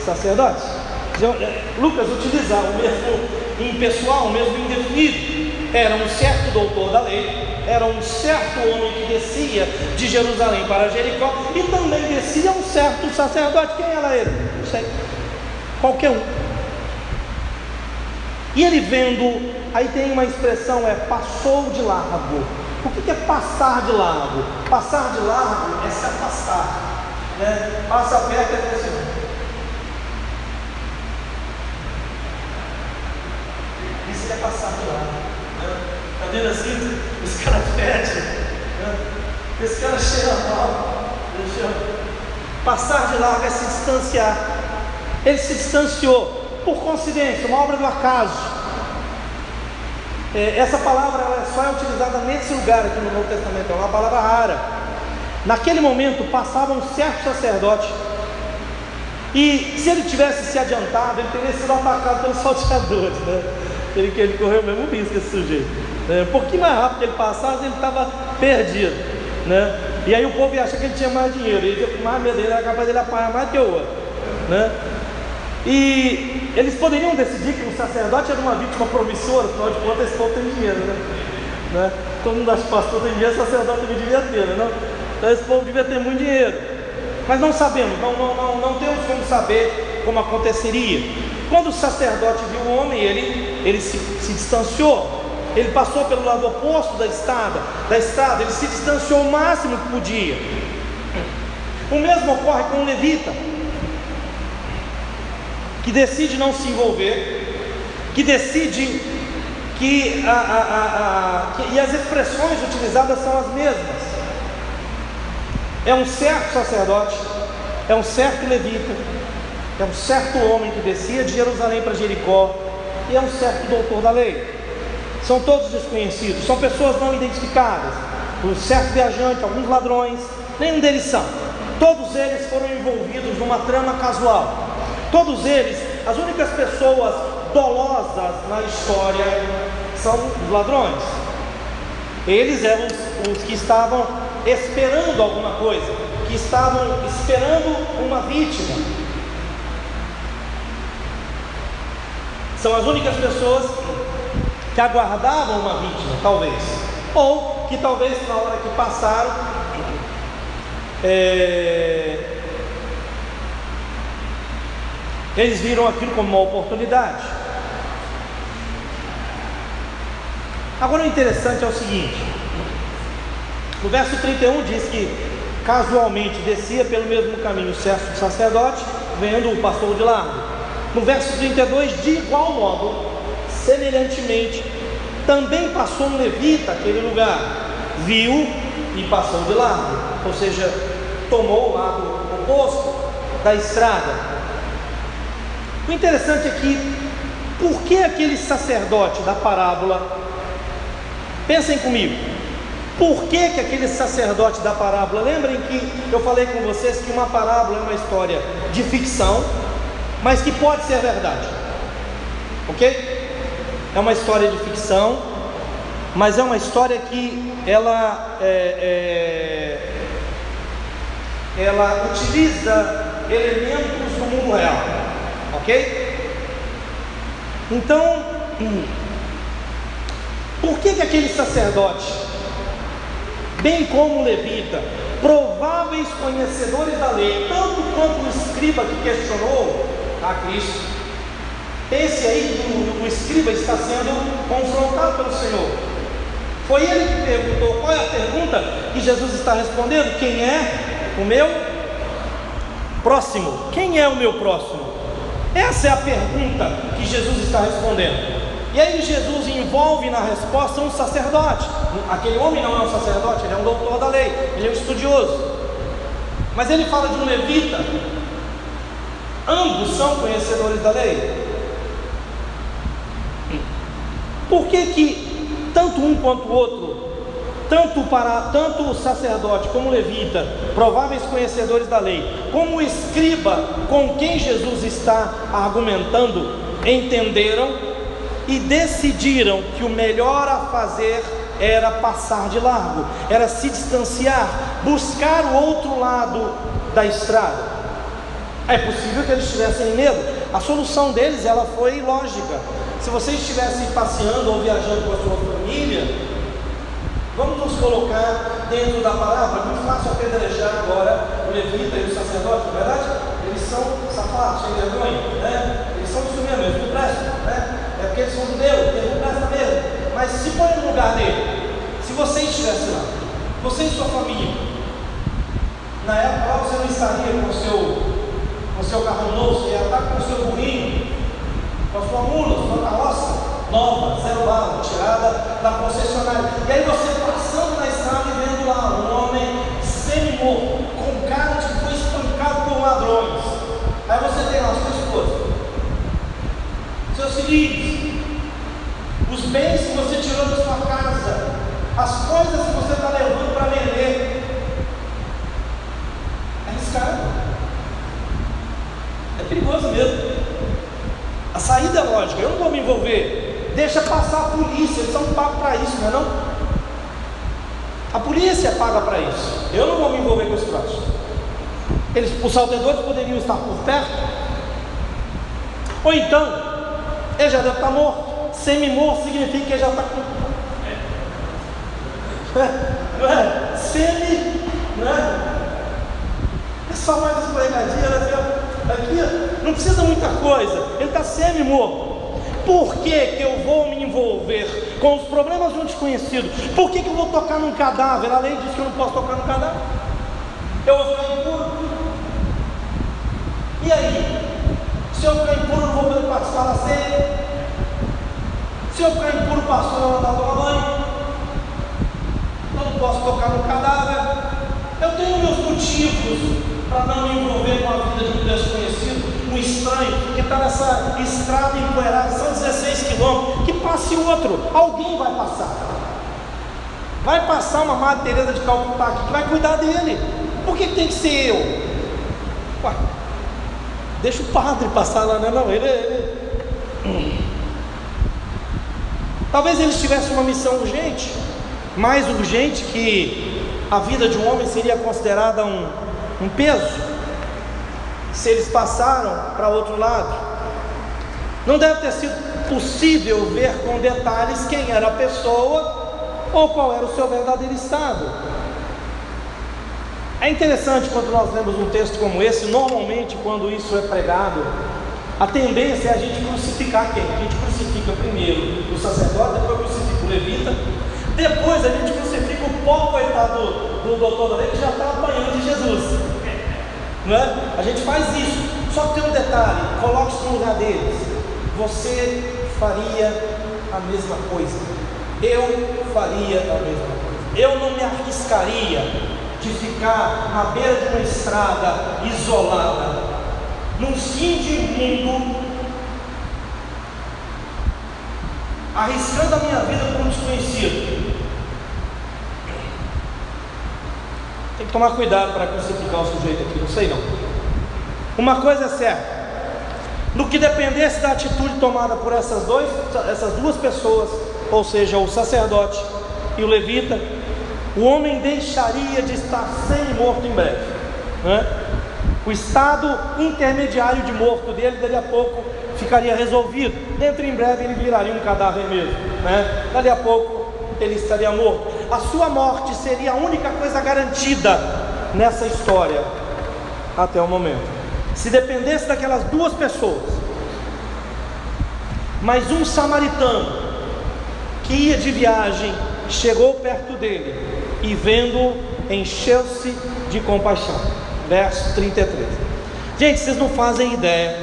S1: sacerdote. É, Lucas utiliza o mesmo impessoal, o mesmo indefinido. Era um certo doutor da lei, era um certo homem que descia de Jerusalém para Jericó e também descia um certo sacerdote. Quem era ele? Não sei. Qualquer um. E ele vendo, aí tem uma expressão, é passou de largo. O que é passar de largo? Passar de largo é se afastar. Né? Passa perto e assim. É passar de largo. Está né? vendo assim? Os caras pedem. Né? Esse cara cheira mal. Passar de largo é se distanciar. Ele se distanciou por coincidência, uma obra do acaso. É, essa palavra só é utilizada nesse lugar aqui no Novo Testamento, é uma palavra rara. Naquele momento passava um certo sacerdote, e se ele tivesse se adiantado, ele teria sido atacado pelos salteadores, né? Ele, ele correu o mesmo risco esse sujeito. É, um pouquinho mais rápido que ele passasse, ele estava perdido. Né? E aí o povo ia achar que ele tinha mais dinheiro, ele tinha mais medo dele, era capaz dele apanhar mais que o outro. Né? E eles poderiam decidir que o sacerdote era uma vítima promissora, afinal de contas esse povo tem dinheiro, né? né? Todo mundo acha que pastor tem dinheiro, sacerdote também devia ter, né? Então esse povo devia ter muito dinheiro. Mas não sabemos, não, não, não, não temos como saber como aconteceria. Quando o sacerdote viu o homem, ele, ele se, se distanciou. Ele passou pelo lado oposto da estrada, da estrada, ele se distanciou o máximo que podia. O mesmo ocorre com o levita que decide não se envolver, que decide que, a, a, a, que, e as expressões utilizadas são as mesmas. É um certo sacerdote, é um certo levita, é um certo homem que descia de Jerusalém para Jericó, e é um certo doutor da lei. São todos desconhecidos, são pessoas não identificadas, um certo viajante, alguns ladrões, nenhum deles são. Todos eles foram envolvidos numa trama casual. Todos eles as únicas pessoas dolosas na história são os ladrões. Eles eram os, os que estavam esperando alguma coisa, que estavam esperando uma vítima. São as únicas pessoas que aguardavam uma vítima, talvez, ou que talvez na hora que passaram, é, eles viram aquilo como uma oportunidade. Agora o interessante é o seguinte: no verso 31 diz que casualmente descia pelo mesmo caminho o sacerdote, vendo o pastor de largo. No verso 32, de igual modo, semelhantemente, também passou um levita aquele lugar, viu e passou de largo, ou seja, tomou o lado oposto da estrada. O interessante é que, por que aquele sacerdote da parábola, pensem comigo, por que, que aquele sacerdote da parábola, lembrem que eu falei com vocês que uma parábola é uma história de ficção, mas que pode ser verdade, ok? É uma história de ficção, mas é uma história que ela, é, é, ela utiliza elementos do mundo real. Ok? Então, hum, por que, que aquele sacerdote, bem como o levita, prováveis conhecedores da lei, tanto quanto o escriba que questionou a Cristo, esse aí, o, o escriba, está sendo confrontado pelo Senhor. Foi ele que perguntou: qual é a pergunta que Jesus está respondendo? Quem é o meu próximo? Quem é o meu próximo? Essa é a pergunta que Jesus está respondendo. E aí Jesus envolve na resposta um sacerdote. Aquele homem não é um sacerdote, ele é um doutor da lei, ele é um estudioso. Mas ele fala de um levita. Ambos são conhecedores da lei. Por que que tanto um quanto o outro tanto, para, tanto o sacerdote como o levita, prováveis conhecedores da lei, como o escriba com quem Jesus está argumentando, entenderam e decidiram que o melhor a fazer era passar de largo, era se distanciar, buscar o outro lado da estrada. É possível que eles tivessem medo. A solução deles ela foi lógica. Se vocês estivessem passeando ou viajando com a sua família, Vamos nos colocar dentro da palavra, muito fácil apedrejar agora o levita e o sacerdote, não é verdade? Eles são safados, sem vergonha, né? Eles são isso mesmo, eles não prestam, né? É porque eles são judeus, eles não prestam mesmo. Mas se põe no lugar dele, se você estivesse lá, você e sua família, na época você não estaria com o seu, com seu carro novo, você ia estar com o seu burrinho, com a sua mula, sua carroça nova, zero bala, tirada da concessionária. E aí você passando na estrada e vendo lá um homem semi-morto, com cara de que foi espancado por ladrões. Aí você tem lá sua esposa, seus filhos, os bens que você tirou da sua casa, as coisas que você está levando para vender. Arriscado. Perigoso mesmo. A saída é lógica, eu não vou me envolver deixa passar a polícia, eles são pagos para isso, não é não? A polícia é paga para isso. Eu não vou me envolver com esse troço. Eles, os salteadores poderiam estar por perto. Ou então, ele já deve estar morto. Semi-morto significa que ele já está com. É, é, semi, né? É só mais escorregadinha, né? Não precisa muita coisa. Ele está semi-morto. Por que, que eu vou me envolver com os problemas de um desconhecido? Por que, que eu vou tocar num cadáver? A lei diz que eu não posso tocar no cadáver. Eu vou ficar impuro. E aí? Se eu ficar impuro, não vou poder participar da ceia. Se eu ficar impuro, pastor, eu não tomar banho. Eu não posso tocar no cadáver. Eu tenho meus motivos para não me envolver com a vida de um desconhecido um estranho que está nessa estrada empoeirada, são 16 quilômetros, que passe outro, alguém vai passar. Vai passar uma Madre Teresa de Calcutá aqui que vai cuidar dele. Por que tem que ser eu? Ué. deixa o padre passar lá, não, não, ele, ele. Talvez eles tivessem uma missão urgente, mais urgente que a vida de um homem seria considerada um, um peso, se eles passaram para outro lado. Não deve ter sido possível ver com detalhes quem era a pessoa ou qual era o seu verdadeiro estado. É interessante quando nós lemos um texto como esse, normalmente quando isso é pregado, a tendência é a gente crucificar quem? A gente crucifica primeiro o sacerdote, depois crucifica o levita, depois a gente crucifica o pobre coitado do, do doutor da lei que já está apanhando de Jesus. Não é? A gente faz isso. Só que tem um detalhe, coloque-se no lugar deles. Você faria a mesma coisa. Eu faria a mesma coisa. Eu não me arriscaria de ficar na beira de uma estrada isolada, num fim de mundo, arriscando a minha vida por um desconhecido. Tem que tomar cuidado para crucificar o sujeito aqui, não sei não. Uma coisa é certa. No que dependesse da atitude tomada por essas, dois, essas duas pessoas, ou seja, o sacerdote e o levita, o homem deixaria de estar semi-morto em breve. Né? O estado intermediário de morto dele, dali a pouco, ficaria resolvido. Dentro em breve ele viraria um cadáver mesmo. Né? Dali a pouco ele estaria morto. A sua morte seria a única coisa garantida nessa história até o momento. Se dependesse daquelas duas pessoas, mas um samaritano que ia de viagem chegou perto dele e vendo encheu-se de compaixão. Verso 33. Gente, vocês não fazem ideia.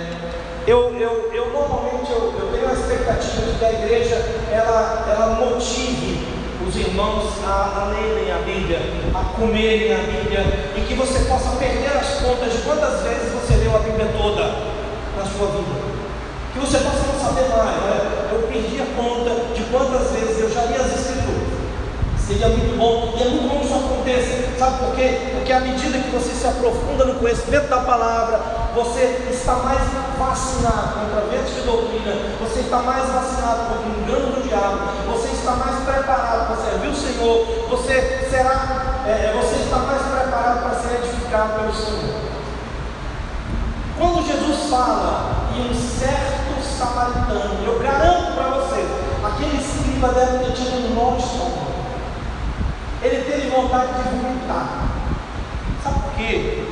S1: Eu, eu, eu normalmente eu, eu tenho a expectativa de que a igreja ela, ela motive os irmãos a, a lerem a Bíblia, a comerem a Bíblia, e que você possa perder as contas de quantas vezes você leu a Bíblia toda na sua vida. Que você possa não saber mais, né? Eu perdi a conta de quantas vezes eu já li as Escrituras. Seria muito bom, e é muito bom que isso aconteça, sabe por quê? Porque à medida que você se aprofunda no conhecimento da palavra, você está mais vacinado contra ventos de doutrina, você está mais vacinado contra o engano do diabo, você está mais preparado para servir o Senhor, você será, é, você está mais preparado para ser edificado pelo Senhor. Quando Jesus fala em um certo samaritano, eu garanto para vocês, aquele escriba deve ter tido um nó estômago ele teve vontade de vomitar. Sabe por quê?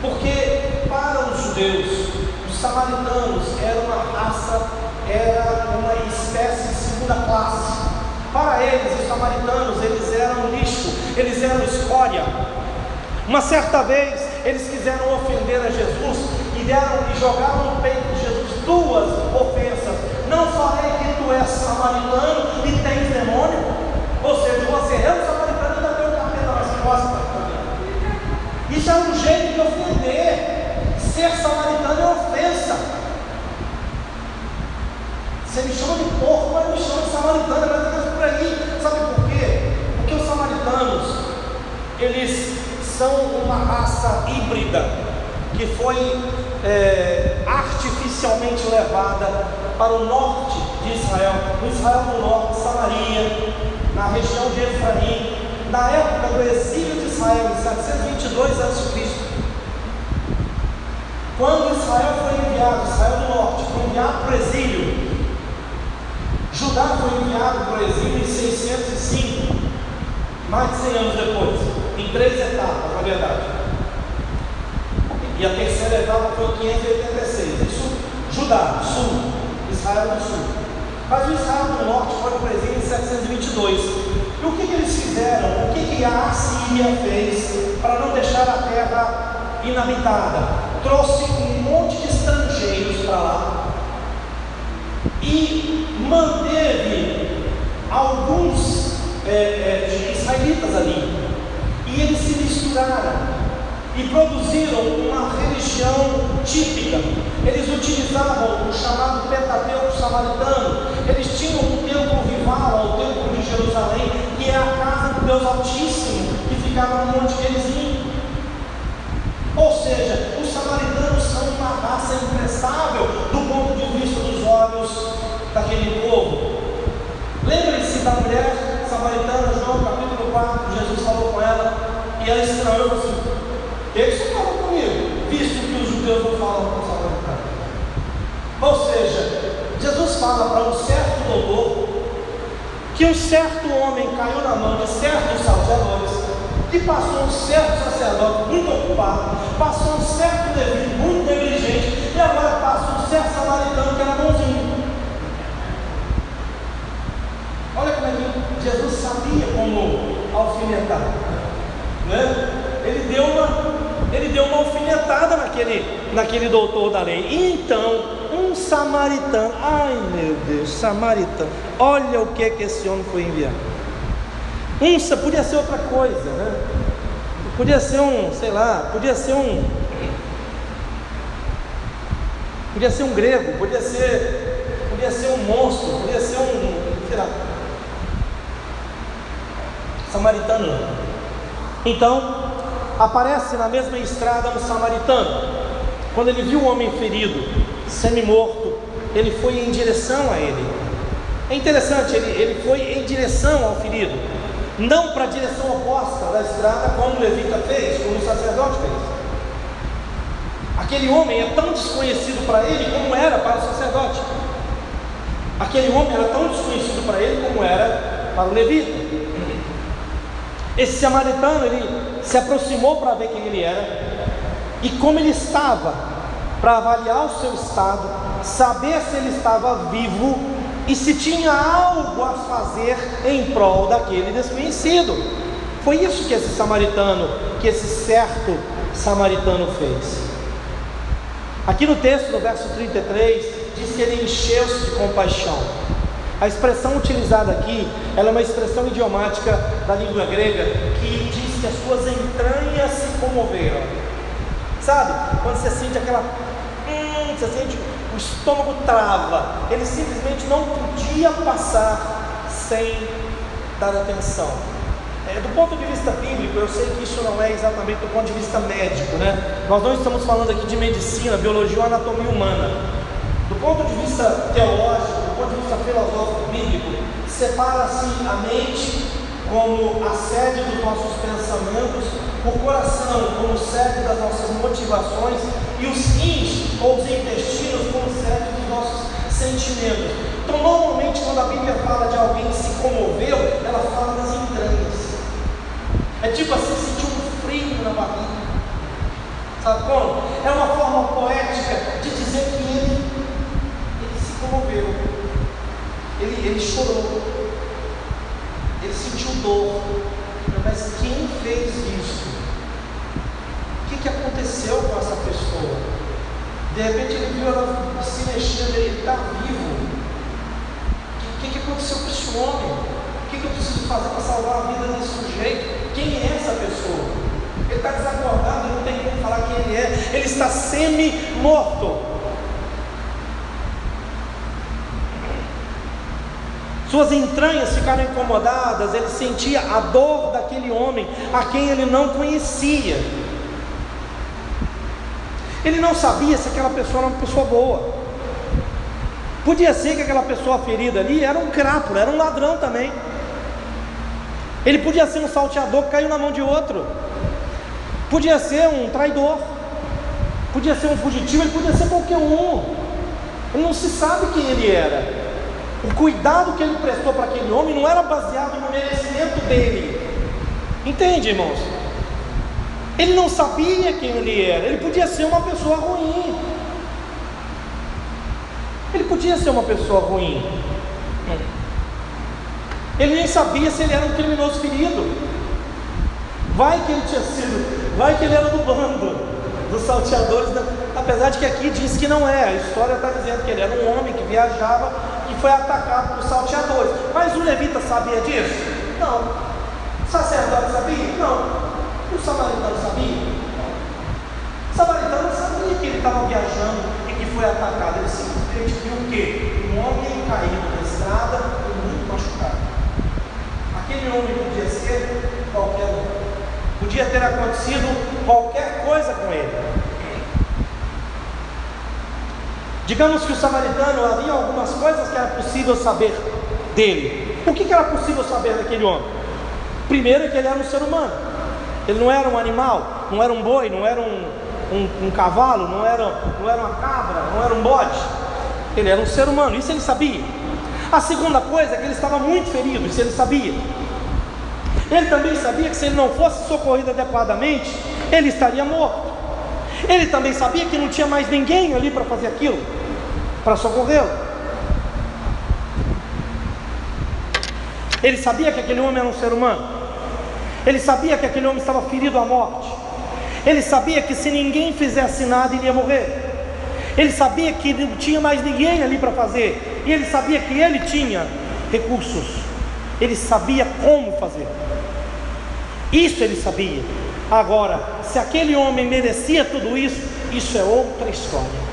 S1: Porque para os judeus, os samaritanos eram uma raça, era uma espécie de segunda classe. Para eles, os samaritanos, eles eram lixo, eles eram escória. Uma certa vez, eles quiseram ofender a Jesus e deram e jogaram no peito de Jesus duas ofensas. Não falei que tu és samaritano e tens demônio? Ou seja, você é um samaritano e ainda tem um capeta nas costas. Isso é um jeito de ofender. Ser samaritano é ofensa. Você me chama de porco, mas me chama de samaritano, é mais ou por aí. Sabe por quê? Porque os samaritanos, eles são uma raça híbrida que foi é, artificialmente levada para o norte de Israel, no Israel do Norte, Samaria, na região de Efraim, na época do exílio de Israel, em 722 a.C. Quando Israel foi enviado, Israel do Norte, foi enviado para o exílio, Judá foi enviado para o exílio em 605, mais de 100 anos depois, em três etapas, na verdade. E a terceira etapa foi em 586. Isso, Judá, sul, Israel do sul. Mas o Israel do Norte foi exílio em 722. E o que, que eles fizeram? O que, que a Assíria fez para não deixar a terra inabitada? Trouxe um monte de estrangeiros para lá e manteve alguns é, é, israelitas ali. E eles se misturaram e produziram uma religião típica. Eles utilizavam o chamado Pentateuco samaritano. Eles tinham um templo rival ao templo de Jerusalém, que é a casa do Deus Altíssimo, que ficava no Monte Gerizim. Ou seja, os samaritanos são uma raça imprestável do ponto de vista dos olhos daquele povo. Lembre-se da mulher samaritana, João capítulo 4, Jesus falou com ela, e ela estranhou assim, ele só falou comigo, visto que os judeus não falam com os samaritanos. Ou seja, fala para um certo doutor que um certo homem caiu na mão de certos salteadores, que passou um certo sacerdote muito ocupado, passou um certo levito muito negligente, e agora passa um certo samaritano que era bonzinho. Olha como é que Jesus sabia como alfinetar. Né? Ele deu uma, ele deu uma alfinetada naquele, naquele doutor da lei. E então, um samaritano, ai meu Deus, samaritano, olha o que, que esse homem foi enviar. Um podia ser outra coisa, né? Podia ser um, sei lá, podia ser um. Podia ser um grego, podia ser, podia ser um monstro, podia ser um, sei lá, samaritano. Então, aparece na mesma estrada um samaritano. Quando ele viu o homem ferido, semi-morto, ele foi em direção a ele. É interessante, ele, ele foi em direção ao ferido, não para a direção oposta da estrada, como o levita fez, como o sacerdote fez. Aquele homem é tão desconhecido para ele como era para o sacerdote. Aquele homem era tão desconhecido para ele como era para o levita. Esse samaritano, ele se aproximou para ver quem ele era, e como ele estava, para avaliar o seu estado, saber se ele estava vivo e se tinha algo a fazer em prol daquele desconhecido. Foi isso que esse samaritano, que esse certo samaritano fez. Aqui no texto, no verso 33, diz que ele encheu-se de compaixão. A expressão utilizada aqui, ela é uma expressão idiomática da língua grega que diz que as suas entranhas se comoveram. Sabe? Quando você sente aquela. Você sente o estômago trava. Ele simplesmente não podia passar sem dar atenção. É, do ponto de vista bíblico, eu sei que isso não é exatamente do ponto de vista médico, né? Nós não estamos falando aqui de medicina, biologia ou anatomia humana. Do ponto de vista teológico, do ponto de vista filosófico bíblico, separa-se a mente como a sede dos nossos pensamentos, o coração como sede das nossas motivações e os rins ou os intestinos como sede dos nossos sentimentos. Então, normalmente, quando a Bíblia fala de alguém que se comoveu, ela fala das entranhas. É tipo assim, sentir um frio na barriga. Sabe como? É uma forma poética de dizer que ele comoveu, ele, ele chorou, ele sentiu dor. Mas quem fez isso? Que, que aconteceu com essa pessoa? De repente ele viu ela se mexendo, ele está vivo. O que, que aconteceu com esse homem? O que, que eu preciso fazer para salvar a vida desse sujeito? Quem é essa pessoa? Ele está desacordado, não tem como falar quem ele é. Ele está semi-morto. Suas entranhas ficaram incomodadas, ele sentia a dor daquele homem a quem ele não conhecia. Ele não sabia se aquela pessoa era uma pessoa boa. Podia ser que aquela pessoa ferida ali era um crápula, era um ladrão também. Ele podia ser um salteador que caiu na mão de outro. Podia ser um traidor. Podia ser um fugitivo, ele podia ser qualquer um. Ele não se sabe quem ele era. O cuidado que ele prestou para aquele homem não era baseado no merecimento dele. Entende, irmãos? Ele não sabia quem ele era, ele podia ser uma pessoa ruim. Ele podia ser uma pessoa ruim. Ele nem sabia se ele era um criminoso ferido. Vai que ele tinha sido, vai que ele era do bando dos salteadores, apesar de que aqui diz que não é, a história está dizendo que ele era um homem que viajava foi atacado por salteadores. Mas o levita sabia disso? Não. O sacerdote sabia? Não. O samaritano sabia? O samaritano sabia que ele estava viajando e que foi atacado. Ele simplesmente viu o quê? Um homem caído na estrada e muito machucado. Aquele homem podia ser qualquer um. Podia ter acontecido qualquer coisa com ele. Digamos que o samaritano havia algumas coisas que era possível saber dele. O que, que era possível saber daquele homem? Primeiro que ele era um ser humano, ele não era um animal, não era um boi, não era um, um, um cavalo, não era, não era uma cabra, não era um bode, ele era um ser humano, isso ele sabia. A segunda coisa é que ele estava muito ferido, isso ele sabia. Ele também sabia que se ele não fosse socorrido adequadamente, ele estaria morto. Ele também sabia que não tinha mais ninguém ali para fazer aquilo, para socorrê-lo. Ele sabia que aquele homem era um ser humano. Ele sabia que aquele homem estava ferido à morte. Ele sabia que se ninguém fizesse nada, ele ia morrer. Ele sabia que não tinha mais ninguém ali para fazer. E ele sabia que ele tinha recursos. Ele sabia como fazer. Isso ele sabia. Agora, se aquele homem merecia tudo isso, isso é outra história.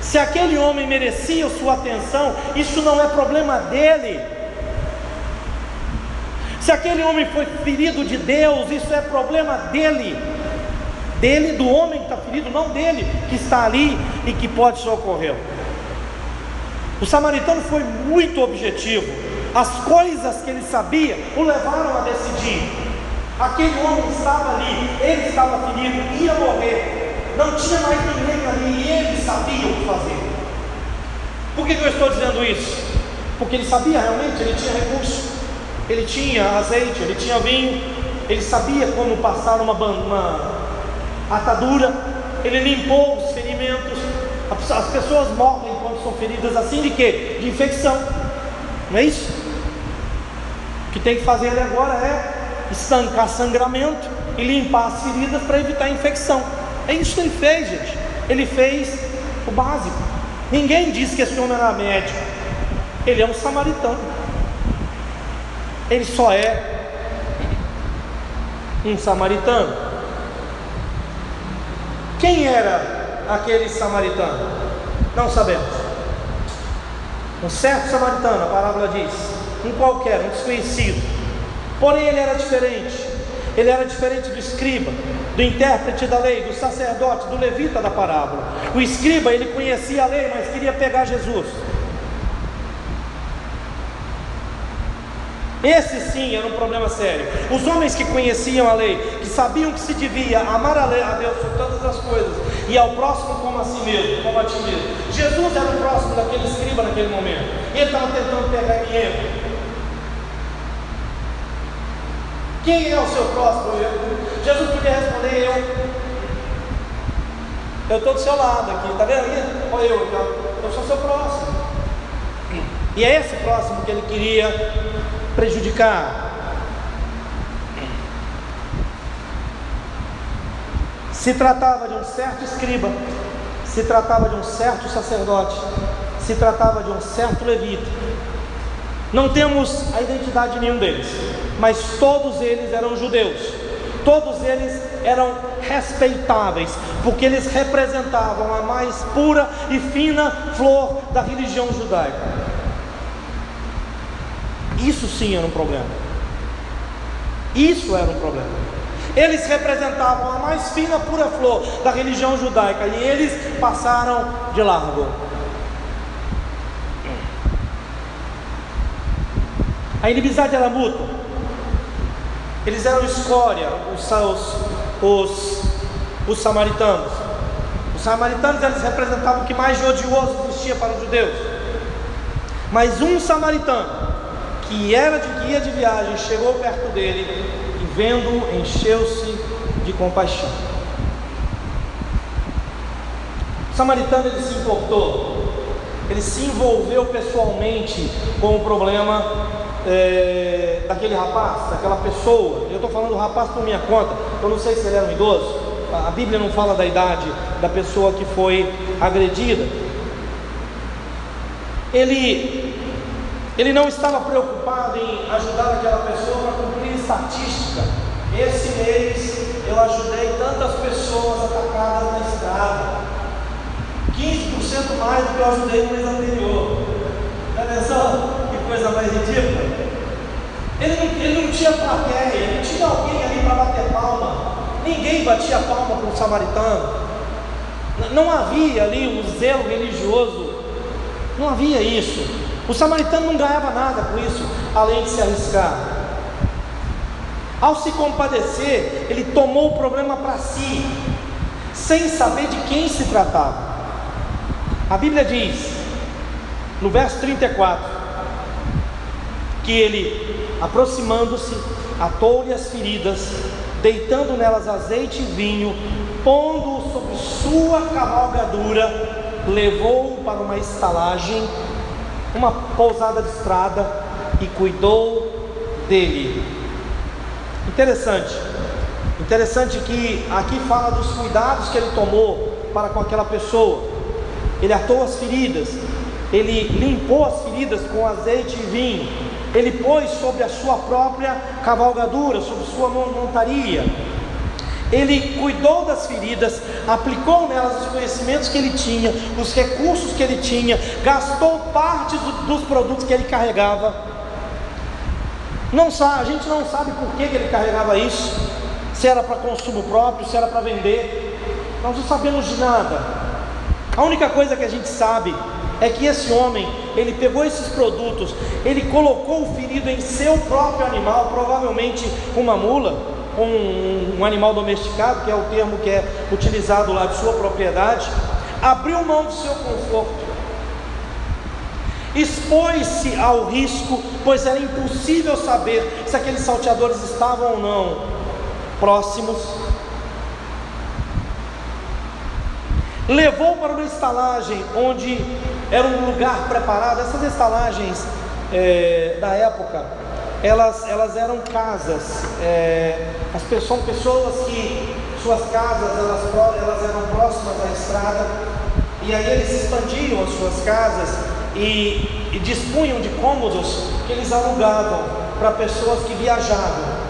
S1: Se aquele homem merecia sua atenção, isso não é problema dele. Se aquele homem foi ferido de Deus, isso é problema dele. Dele, do homem que está ferido, não dele que está ali e que pode socorrê-lo. O samaritano foi muito objetivo. As coisas que ele sabia o levaram a decidir. Aquele homem estava ali, ele estava ferido, ia morrer. Não tinha mais ninguém ali e ele sabia o que fazer. Por que eu estou dizendo isso? Porque ele sabia realmente, ele tinha recurso, ele tinha azeite, ele tinha vinho, ele sabia como passar uma, uma atadura, ele limpou os ferimentos. As pessoas morrem quando são feridas assim de quê? De infecção. Não é isso? O que tem que fazer ele agora é estancar sangramento e limpar as feridas para evitar infecção. É isso que ele fez, gente. Ele fez o básico. Ninguém disse que esse homem era médico. Ele é um samaritano. Ele só é um samaritano. Quem era aquele samaritano? Não sabemos. Um certo samaritano, a parábola diz, um qualquer, um desconhecido. Porém, ele era diferente. Ele era diferente do escriba, do intérprete da lei, do sacerdote, do levita da parábola. O escriba, ele conhecia a lei, mas queria pegar Jesus. Esse sim era um problema sério. Os homens que conheciam a lei, que sabiam que se devia amar a, lei, a Deus por todas as coisas e ao próximo como a si mesmo, como a ti mesmo. Jesus era o próximo daquele escriba naquele momento. Ele estava tentando pegar em erro. Quem é o seu próximo? Jesus podia responder: Eu. Eu estou do seu lado aqui, está vendo? Olha eu, eu sou seu próximo. E é esse próximo que ele queria prejudicar. Se tratava de um certo escriba, se tratava de um certo sacerdote, se tratava de um certo levita. Não temos a identidade de nenhum deles, mas todos eles eram judeus. Todos eles eram respeitáveis, porque eles representavam a mais pura e fina flor da religião judaica. Isso sim era um problema. Isso era um problema. Eles representavam a mais fina pura flor da religião judaica e eles passaram de largo. A inimizade era mútua. Eles eram escória, os, os, os, os samaritanos. Os samaritanos eles representavam o que mais de odioso existia para os judeus. Mas um samaritano que era de guia de viagem, chegou perto dele e, vendo, encheu-se de compaixão. O samaritano ele se importou, ele se envolveu pessoalmente com o problema é, daquele rapaz, daquela pessoa. Eu estou falando do rapaz por minha conta, eu não sei se ele era um idoso. A Bíblia não fala da idade da pessoa que foi agredida. Ele ele não estava preocupado em ajudar aquela pessoa para cumprir estatística. Esse mês eu ajudei tantas pessoas atacadas na estrada. 15% mais do que eu ajudei no mês anterior. Já pensou? Que coisa mais ridícula. Ele não, ele não tinha plateia, ele não tinha alguém ali para bater palma. Ninguém batia palma para um samaritano. Não havia ali um zelo religioso. Não havia isso. O samaritano não ganhava nada com isso, além de se arriscar. Ao se compadecer, ele tomou o problema para si, sem saber de quem se tratava. A Bíblia diz, no verso 34, que ele, aproximando-se, atou-lhe as feridas, deitando nelas azeite e vinho, pondo-o sobre sua cavalgadura, levou-o para uma estalagem, uma pousada de estrada, e cuidou dele. Interessante, interessante que aqui fala dos cuidados que ele tomou para com aquela pessoa. Ele atou as feridas, ele limpou as feridas com azeite e vinho, ele pôs sobre a sua própria cavalgadura, sobre sua montaria. Ele cuidou das feridas, aplicou nelas os conhecimentos que ele tinha, os recursos que ele tinha, gastou parte dos produtos que ele carregava. Não sabe, a gente não sabe por que, que ele carregava isso, se era para consumo próprio, se era para vender. Nós não sabemos de nada. A única coisa que a gente sabe é que esse homem, ele pegou esses produtos, ele colocou o ferido em seu próprio animal, provavelmente uma mula, um, um animal domesticado, que é o termo que é utilizado lá de sua propriedade, abriu mão do seu conforto, expôs-se ao risco, pois era impossível saber se aqueles salteadores estavam ou não próximos levou para uma estalagem onde era um lugar preparado. Essas estalagens é, da época, elas, elas eram casas. É, as pessoas, são pessoas que suas casas elas, elas eram próximas à estrada e aí eles expandiam as suas casas e, e dispunham de cômodos que eles alugavam para pessoas que viajavam.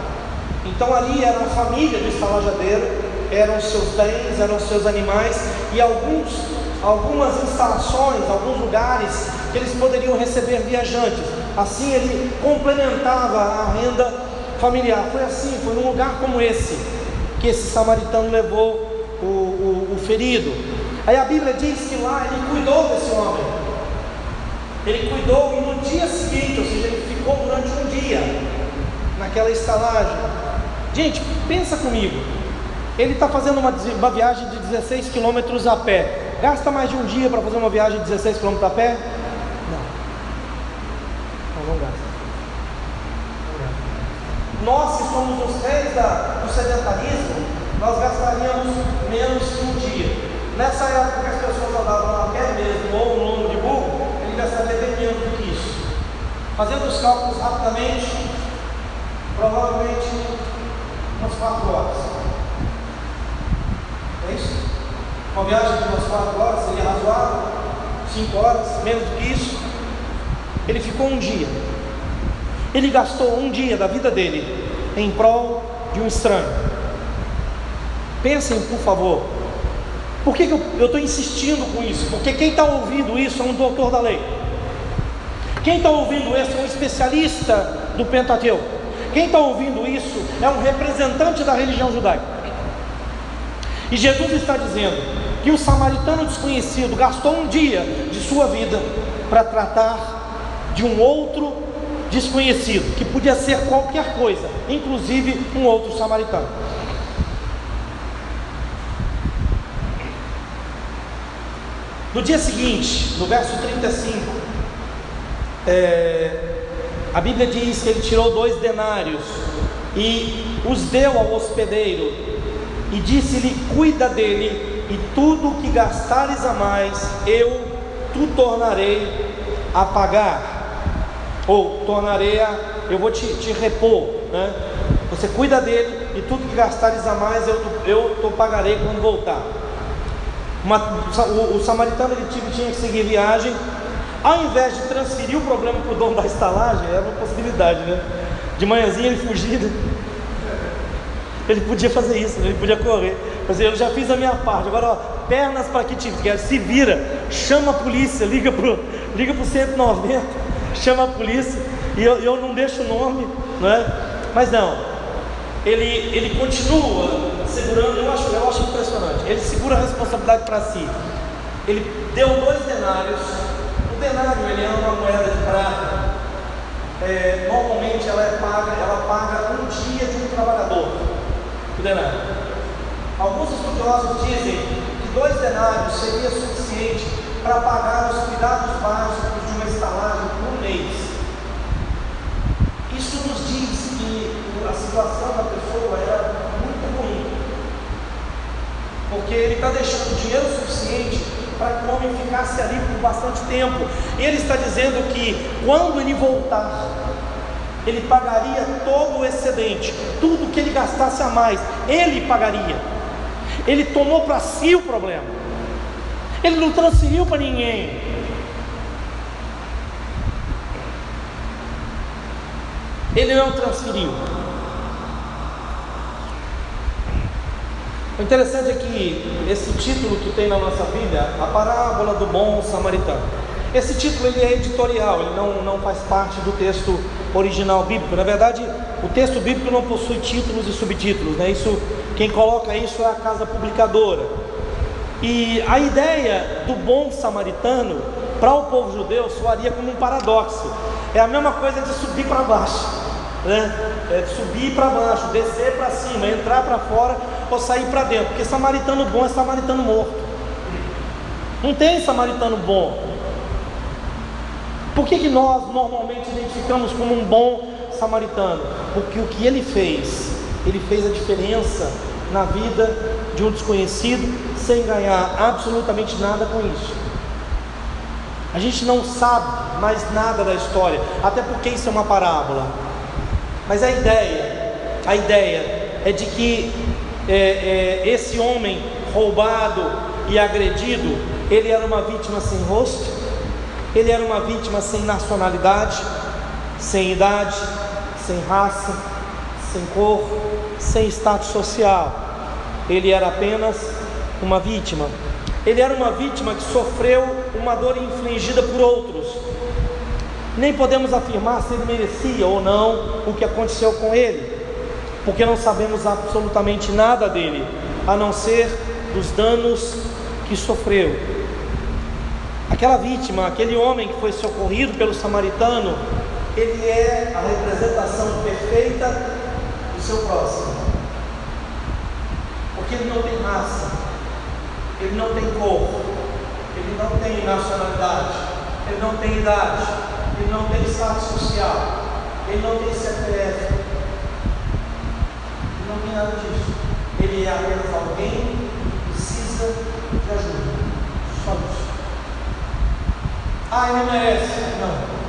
S1: Então ali era a família do estalajadeiro eram seus bens, eram seus animais e alguns, algumas instalações, alguns lugares que eles poderiam receber viajantes. Assim ele complementava a renda familiar. Foi assim, foi num lugar como esse que esse samaritano levou o, o, o ferido. Aí a Bíblia diz que lá ele cuidou desse homem. Ele cuidou e no dia seguinte, ou seja, ele ficou durante um dia naquela estalagem. Gente, pensa comigo. Ele está fazendo uma, uma, viagem de 16 quilômetros a pé. Gasta mais de um dia para fazer uma viagem de 16 quilômetros a pé? Não. Gasta. Nós que somos os reis da, do sedentarismo, nós gastaríamos menos que um dia. Nessa época que as pessoas andavam a pé mesmo, ou no lombo de burro, ele gastaria bem menos do que isso. Fazendo os cálculos rapidamente, provavelmente umas 4 horas. É isso? Uma viagem de umas 4 horas seria razoável? 5 horas, menos do que isso? Ele ficou um dia. Ele gastou um dia da vida dele em prol de um estranho. Pensem, por favor. Por que, que eu estou insistindo com isso? Porque quem está ouvindo isso é um doutor da lei. Quem está ouvindo isso é um especialista do Pentateuco. Quem está ouvindo isso é um representante da religião judaica. E Jesus está dizendo que o samaritano desconhecido gastou um dia de sua vida para tratar de um outro desconhecido, que podia ser qualquer coisa, inclusive um outro samaritano. No dia seguinte, no verso 35, é, a Bíblia diz que ele tirou dois denários e os deu ao hospedeiro e disse-lhe: Cuida dele, e tudo que gastares a mais, eu tu tornarei a pagar, ou tornarei a, eu vou te, te repor, né? Você cuida dele, e tudo que gastares a mais, eu, eu tu pagarei quando voltar. Uma, o, o, samaritano ele tinha que seguir viagem, ao invés de transferir o problema para o dono da estalagem, era uma possibilidade, né? De manhãzinha ele fugindo, ele podia fazer isso, ele podia correr. Mas eu já fiz a minha parte. Agora, ó, pernas para que te se vira, chama a polícia, liga pro, liga pro 190, chama a polícia. E eu, eu não deixo o nome, não é? Mas não, ele, ele continua segurando, eu acho, eu acho impressionante. Ele segura a responsabilidade para si. Ele deu dois denários, o denário ele é uma moeda de prata. É, normalmente ela é paga, ela paga um dia de um trabalhador. O denário. Alguns estudiosos dizem que dois denários seria suficiente para pagar os cuidados básicos de uma estalagem por um mês. Isso nos diz que a situação da pessoa era muito ruim, porque ele está deixando dinheiro suficiente para que o homem ficasse ali por bastante tempo. Ele está dizendo que quando ele voltar, ele pagaria todo o excedente, tudo que ele gastasse a mais, ele pagaria. Ele tomou para si o problema, ele não transferiu para ninguém. Ele não transferiu. O interessante é que esse título que tem na nossa Bíblia, a parábola do bom samaritano. Esse título ele é editorial, ele não, não faz parte do texto original bíblico. Na verdade, o texto bíblico não possui títulos e subtítulos, né? Isso, quem coloca isso é a casa publicadora. E a ideia do bom samaritano para o povo judeu soaria como um paradoxo. É a mesma coisa de subir para baixo, né? É subir para baixo, descer para cima, entrar para fora ou sair para dentro, porque samaritano bom é samaritano morto. Não tem samaritano bom. Por que, que nós normalmente identificamos como um bom samaritano? Porque o que ele fez, ele fez a diferença na vida de um desconhecido sem ganhar absolutamente nada com isso. A gente não sabe mais nada da história, até porque isso é uma parábola. Mas a ideia, a ideia é de que é, é, esse homem roubado e agredido, ele era uma vítima sem rosto, ele era uma vítima sem nacionalidade, sem idade, sem raça, sem cor, sem status social. Ele era apenas uma vítima. Ele era uma vítima que sofreu uma dor infligida por outros. Nem podemos afirmar se ele merecia ou não o que aconteceu com ele porque não sabemos absolutamente nada dele, a não ser dos danos que sofreu. Aquela vítima, aquele homem que foi socorrido pelo samaritano, ele é a representação perfeita do seu próximo, porque ele não tem raça, ele não tem cor, ele não tem nacionalidade, ele não tem idade, ele não tem status social, ele não tem CPF, não tem nada disso. Ele é apenas alguém que precisa de ajuda. Só isso. Ah, ele merece. Não.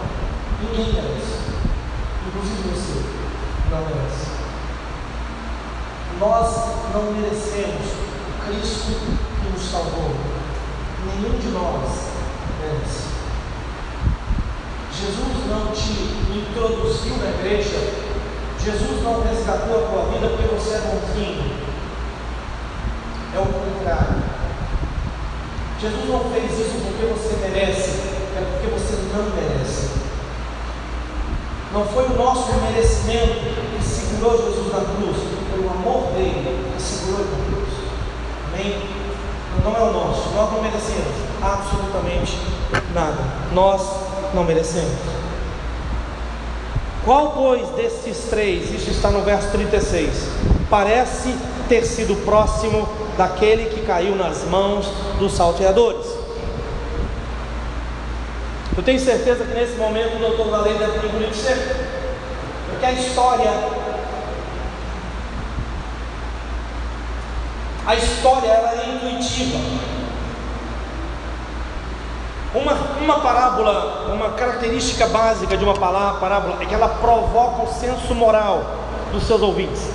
S1: Ninguém merece. Inclusive você não merece. Nós não merecemos o Cristo que nos salvou. Nenhum de nós merece. Jesus não te introduziu na igreja Jesus não resgatou a tua vida porque você é bonzinho. É o contrário. Jesus não fez isso porque você merece, é porque você não merece. Não foi o nosso merecimento que segurou Jesus na cruz, foi o amor dele que segurou ele na cruz. Amém? Não é o nosso, nós não merecemos absolutamente nada. Nós não merecemos. Qual, pois, destes três, isso está no verso 36, parece ter sido próximo daquele que caiu nas mãos dos salteadores? Eu tenho certeza que nesse momento o doutor Valente deve ter engolido seco, porque a história, a história ela é intuitiva. Uma, uma parábola, uma característica básica de uma parábola é que ela provoca o senso moral dos seus ouvintes.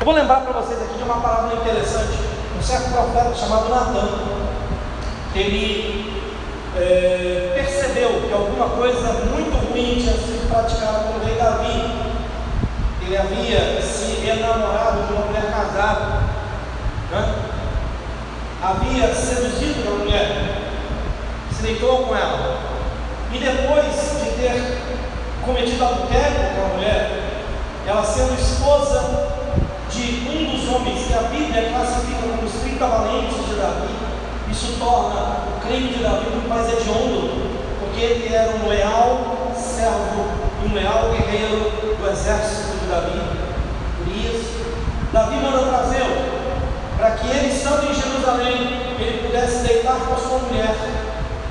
S1: Eu vou lembrar para vocês aqui de uma parábola interessante. Um certo profeta chamado Natan, ele é, percebeu que alguma coisa muito ruim tinha sido praticada pelo rei Davi. Ele havia se enamorado de uma mulher casada, né? havia seduzido uma mulher se deitou com ela. E depois de ter cometido adultério com a mulher, ela sendo esposa de um dos homens que a Bíblia classifica como os 30 valentes de Davi, Isso torna o crime de Davi muito mais hediondo, porque ele era um leal servo e um leal guerreiro do exército de Davi. Urias. Davi manda trazê-lo para que ele, estando em Jerusalém, ele pudesse deitar com a sua mulher.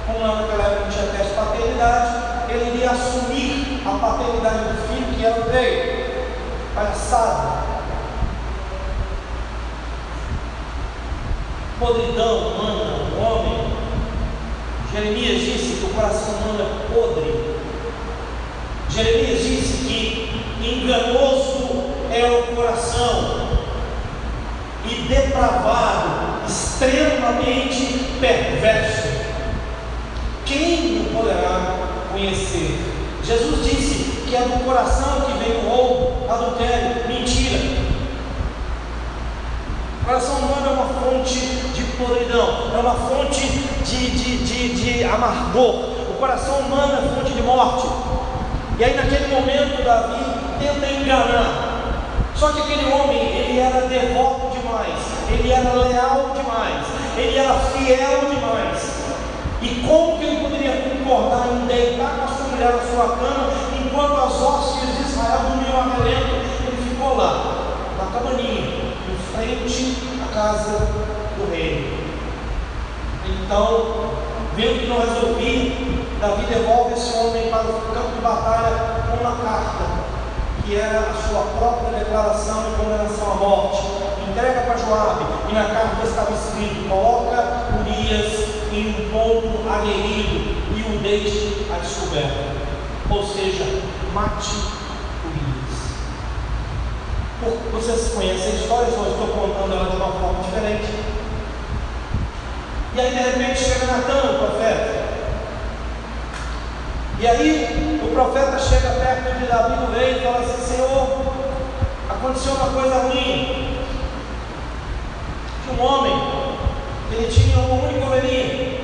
S1: Como naquela época não tinha teste de paternidade, ele iria assumir a paternidade do filho que era o rei. Palhaçada. Podridão humana, o homem. Jeremias disse que o coração humano é podre. Jeremias disse que enganoso é o coração e depravado, extremamente perverso. Quem o poderá conhecer? Jesus disse que é do coração que vem o roubo, adultério, mentira. O coração humano é uma fonte de podridão, é uma fonte de, de, de, de amargor. O coração humano é fonte de morte. E aí, naquele momento, Davi tenta enganar. Só que aquele homem, ele era devoto demais, ele era leal demais, ele era fiel demais. E como que ele poderia concordar em deitar com a sua mulher na sua cama, enquanto as hostes de Israel dormiam a relento? Ele ficou lá, na cabaninha, em frente à casa do rei. Então, vendo que não resolvia, Davi devolve esse homem para o campo de batalha com uma carta que era a sua própria declaração de condenação à morte. Entrega para Joabe, e na carta estava escrito: coloca Urias um ponto aguerrido e o deixe a descoberta. Ou seja, mate Urias. Vocês conhecem a história, só estou contando ela de uma forma diferente. E aí de repente chega Natan, o profeta. E aí o profeta chega perto de Davi no rei e fala assim, Senhor, aconteceu uma coisa ruim. Que um homem, ele tinha uma única ovelhinha.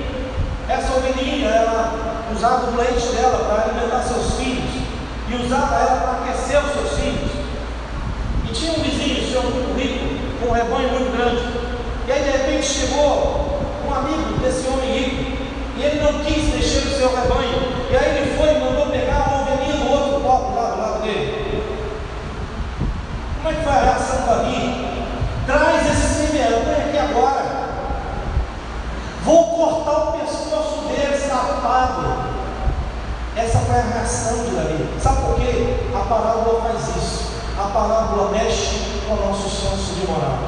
S1: Essa ovelhinha, ela usava o leite dela para alimentar seus filhos. E usava ela para aquecer os seus filhos. E tinha um vizinho, senhor muito rico, com um rebanho muito grande. E aí de repente chegou um amigo desse homem rico. E ele não quis deixar o seu rebanho. E aí ele foi e mandou pegar uma ovelhinha do outro pobre lá do lado dele. Como é que foi a reação Davi? Traz esse semeador aqui agora. Vou cortar o pescoço dele, safado. Essa foi a reação de Davi. Sabe por quê? A parábola faz isso. A parábola mexe com o nosso senso de moral.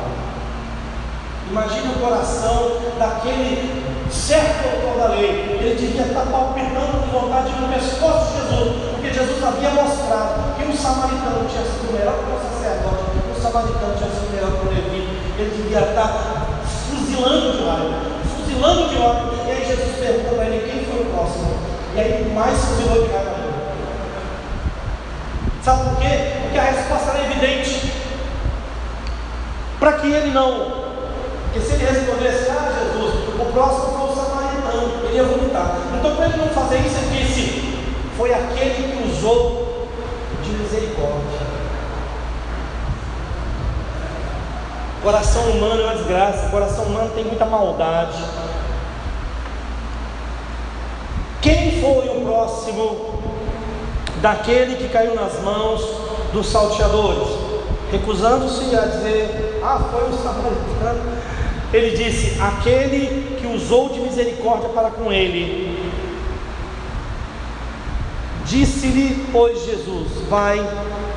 S1: Imagine o coração daquele certo autor da lei. Ele devia estar palpitando com vontade no pescoço de Jesus, porque Jesus havia mostrado que um samaritano tinha sido melhor que o sacerdote, um samaritano tinha sido melhor que o levita. Ele devia estar fuzilando de raiva, fuzilando de ódio. E aí Jesus pergunta para ele quem foi o próximo. E aí mais fuzilou de raiva Sabe por quê? Porque a resposta era evidente. Para que ele não porque se ele respondesse, ah Jesus, o próximo foi o samaritano, ele ia vomitar. Então, para ele não fazer isso, ele disse: foi aquele que usou de misericórdia. Coração humano é uma desgraça, coração humano tem muita maldade. Quem foi o próximo daquele que caiu nas mãos dos salteadores? Recusando-se a dizer, ah, foi o samaritano ele disse: Aquele que usou de misericórdia para com ele. Disse-lhe, pois, Jesus: Vai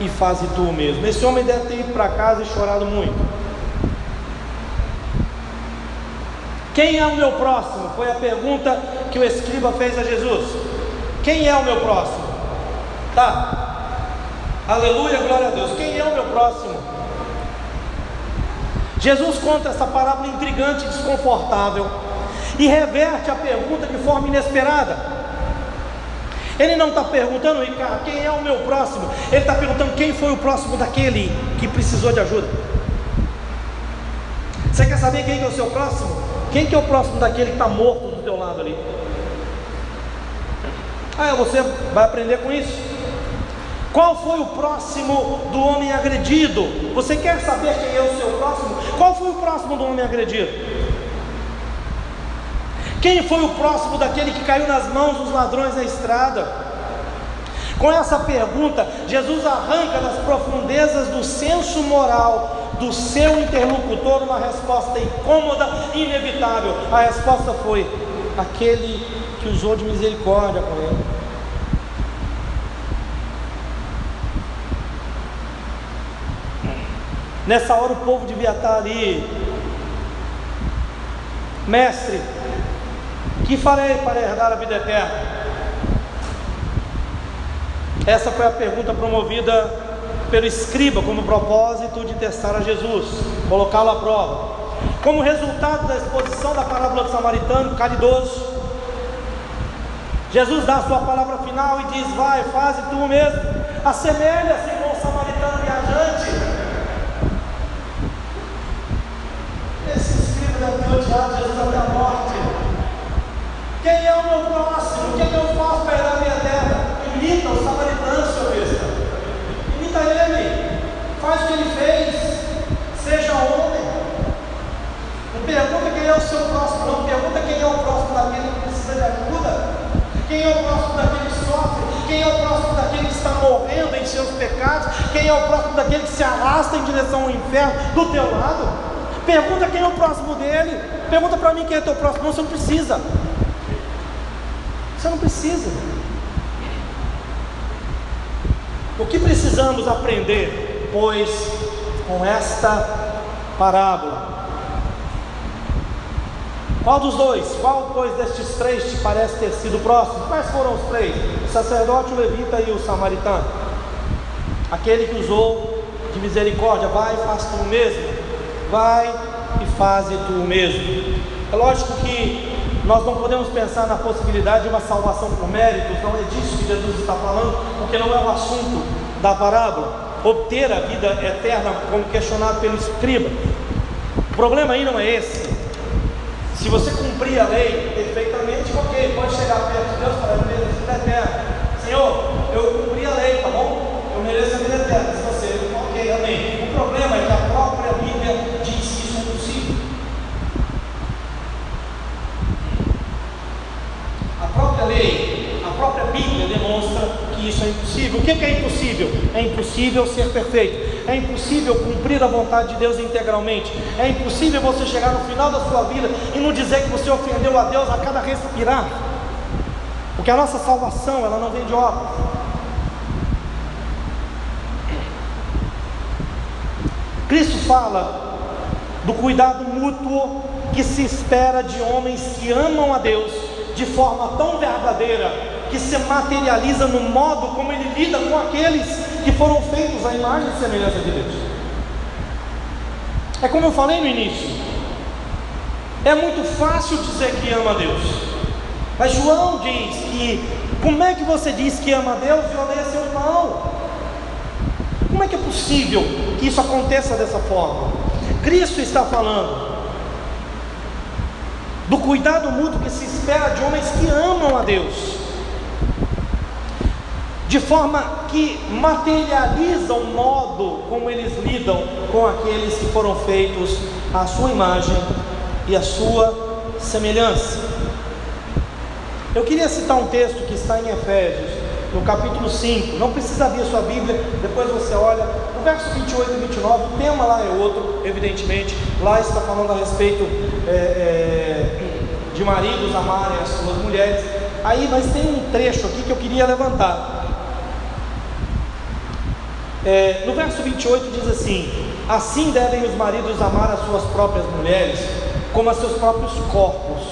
S1: e faze tu mesmo. Esse homem deve ter ido para casa e chorado muito. Quem é o meu próximo? Foi a pergunta que o escriba fez a Jesus. Quem é o meu próximo? Tá. Aleluia, glória a Deus. Quem é o meu próximo? Jesus conta essa parábola intrigante e desconfortável e reverte a pergunta de forma inesperada. Ele não está perguntando, Ricardo, quem é o meu próximo? Ele está perguntando quem foi o próximo daquele que precisou de ajuda. Você quer saber quem é o seu próximo? Quem que é o próximo daquele que está morto do teu lado ali? Ah, você vai aprender com isso. Qual foi o próximo do homem agredido? Você quer saber quem é o seu próximo? Qual foi o próximo do homem agredido? Quem foi o próximo daquele que caiu nas mãos dos ladrões na estrada? Com essa pergunta, Jesus arranca das profundezas do senso moral do seu interlocutor uma resposta incômoda inevitável. A resposta foi: aquele que usou de misericórdia com ele. Nessa hora o povo devia estar ali, mestre, que farei para herdar a vida eterna? Essa foi a pergunta promovida pelo escriba como propósito de testar a Jesus, colocá-lo à prova. Como resultado da exposição da parábola do samaritano caridoso, Jesus dá a sua palavra final e diz: Vai, faze tu mesmo, assemelha-se com o samaritano viajante. Esse escriba deve ter odiado Jesus até a morte. Quem é o meu próximo? O que, é que eu faço para na minha terra? Imita o samaritano, seu besta. Imita ele. Faz o que ele fez. Seja homem. Não pergunta quem é o seu próximo, não. Pergunta quem é o próximo daquele que precisa de ajuda. Quem é o próximo daquele que sofre? Quem é o próximo daquele que está morrendo em seus pecados? Quem é o próximo daquele que se arrasta em direção ao inferno do teu lado? Pergunta quem é o próximo dele. Pergunta para mim quem é teu próximo. Não, você não precisa. Você não precisa. O que precisamos aprender, pois, com esta parábola? Qual dos dois? Qual, pois, destes três te parece ter sido próximo? Quais foram os três? O sacerdote, o levita e o samaritano. Aquele que usou de misericórdia, vai e faz tu mesmo. Vai e faze tu mesmo. É lógico que nós não podemos pensar na possibilidade de uma salvação por méritos, não é disso que Jesus está falando, porque não é o assunto da parábola. Obter a vida eterna, como questionado pelo escriba. O problema aí não é esse. Se você cumprir a lei perfeitamente, ok, pode chegar perto de Deus para viver a vida eterna. Senhor, eu cumpri a lei, tá bom? Eu mereço a vida eterna. Se você, ok, amém. O problema é que a própria Bíblia diz que isso é impossível. A própria lei, a própria Bíblia demonstra que isso é impossível. O que é impossível? É impossível ser perfeito. É impossível cumprir a vontade de Deus integralmente. É impossível você chegar no final da sua vida e não dizer que você ofendeu a Deus a cada respirar. Porque a nossa salvação, ela não vem de obras. Cristo fala do cuidado mútuo que se espera de homens que amam a Deus de forma tão verdadeira que se materializa no modo como ele lida com aqueles que foram feitos à imagem e semelhança de Deus. É como eu falei no início. É muito fácil dizer que ama a Deus. Mas João diz que como é que você diz que ama a Deus e odeia seu irmão? Como é que é possível que isso aconteça dessa forma? Cristo está falando do cuidado mútuo que se espera de homens que amam a Deus de forma que materializa o modo como eles lidam com aqueles que foram feitos à sua imagem e à sua semelhança. Eu queria citar um texto que está em Efésios, no capítulo 5, não precisa abrir a sua Bíblia, depois você olha, no verso 28 e 29, o tema lá é outro, evidentemente, lá está falando a respeito é, é, de maridos amarem as suas mulheres, aí, mas tem um trecho aqui que eu queria levantar, é, no verso 28 diz assim: Assim devem os maridos amar as suas próprias mulheres, como a seus próprios corpos.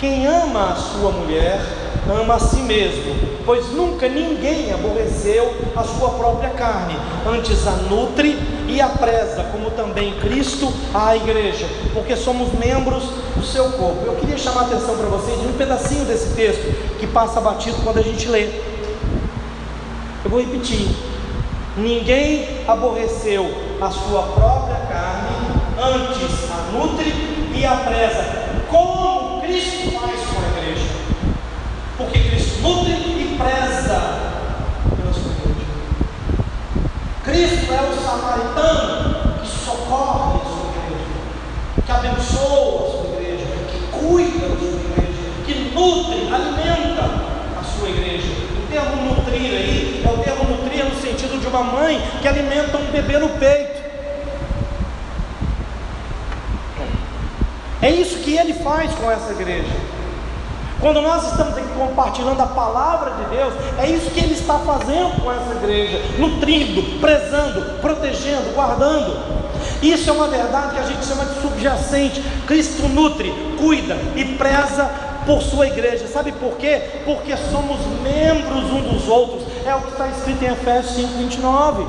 S1: Quem ama a sua mulher, ama a si mesmo, pois nunca ninguém aborreceu a sua própria carne, antes a nutre e a preza, como também Cristo a igreja, porque somos membros do seu corpo. Eu queria chamar a atenção para vocês de um pedacinho desse texto que passa batido quando a gente lê. Eu vou repetir. Ninguém aborreceu a sua própria carne, antes a nutre e a preza, como Cristo faz com a igreja. Porque Cristo nutre e preza pela sua igreja. Cristo é o samaritano que socorre a sua igreja, que abençoa a sua igreja, que cuida da sua igreja. nutre, alimenta a sua igreja. O termo nutrir aí é o termo nutrir no sentido de uma mãe que alimenta um bebê no peito. É isso que ele faz com essa igreja. Quando nós estamos aqui compartilhando a palavra de Deus, é isso que Ele está fazendo com essa igreja, nutrindo, prezando, protegendo, guardando. Isso é uma verdade que a gente chama de subjacente. Cristo nutre, cuida e preza por sua igreja. Sabe por quê? Porque somos membros um dos outros. É o que está escrito em Efésios 5, 29.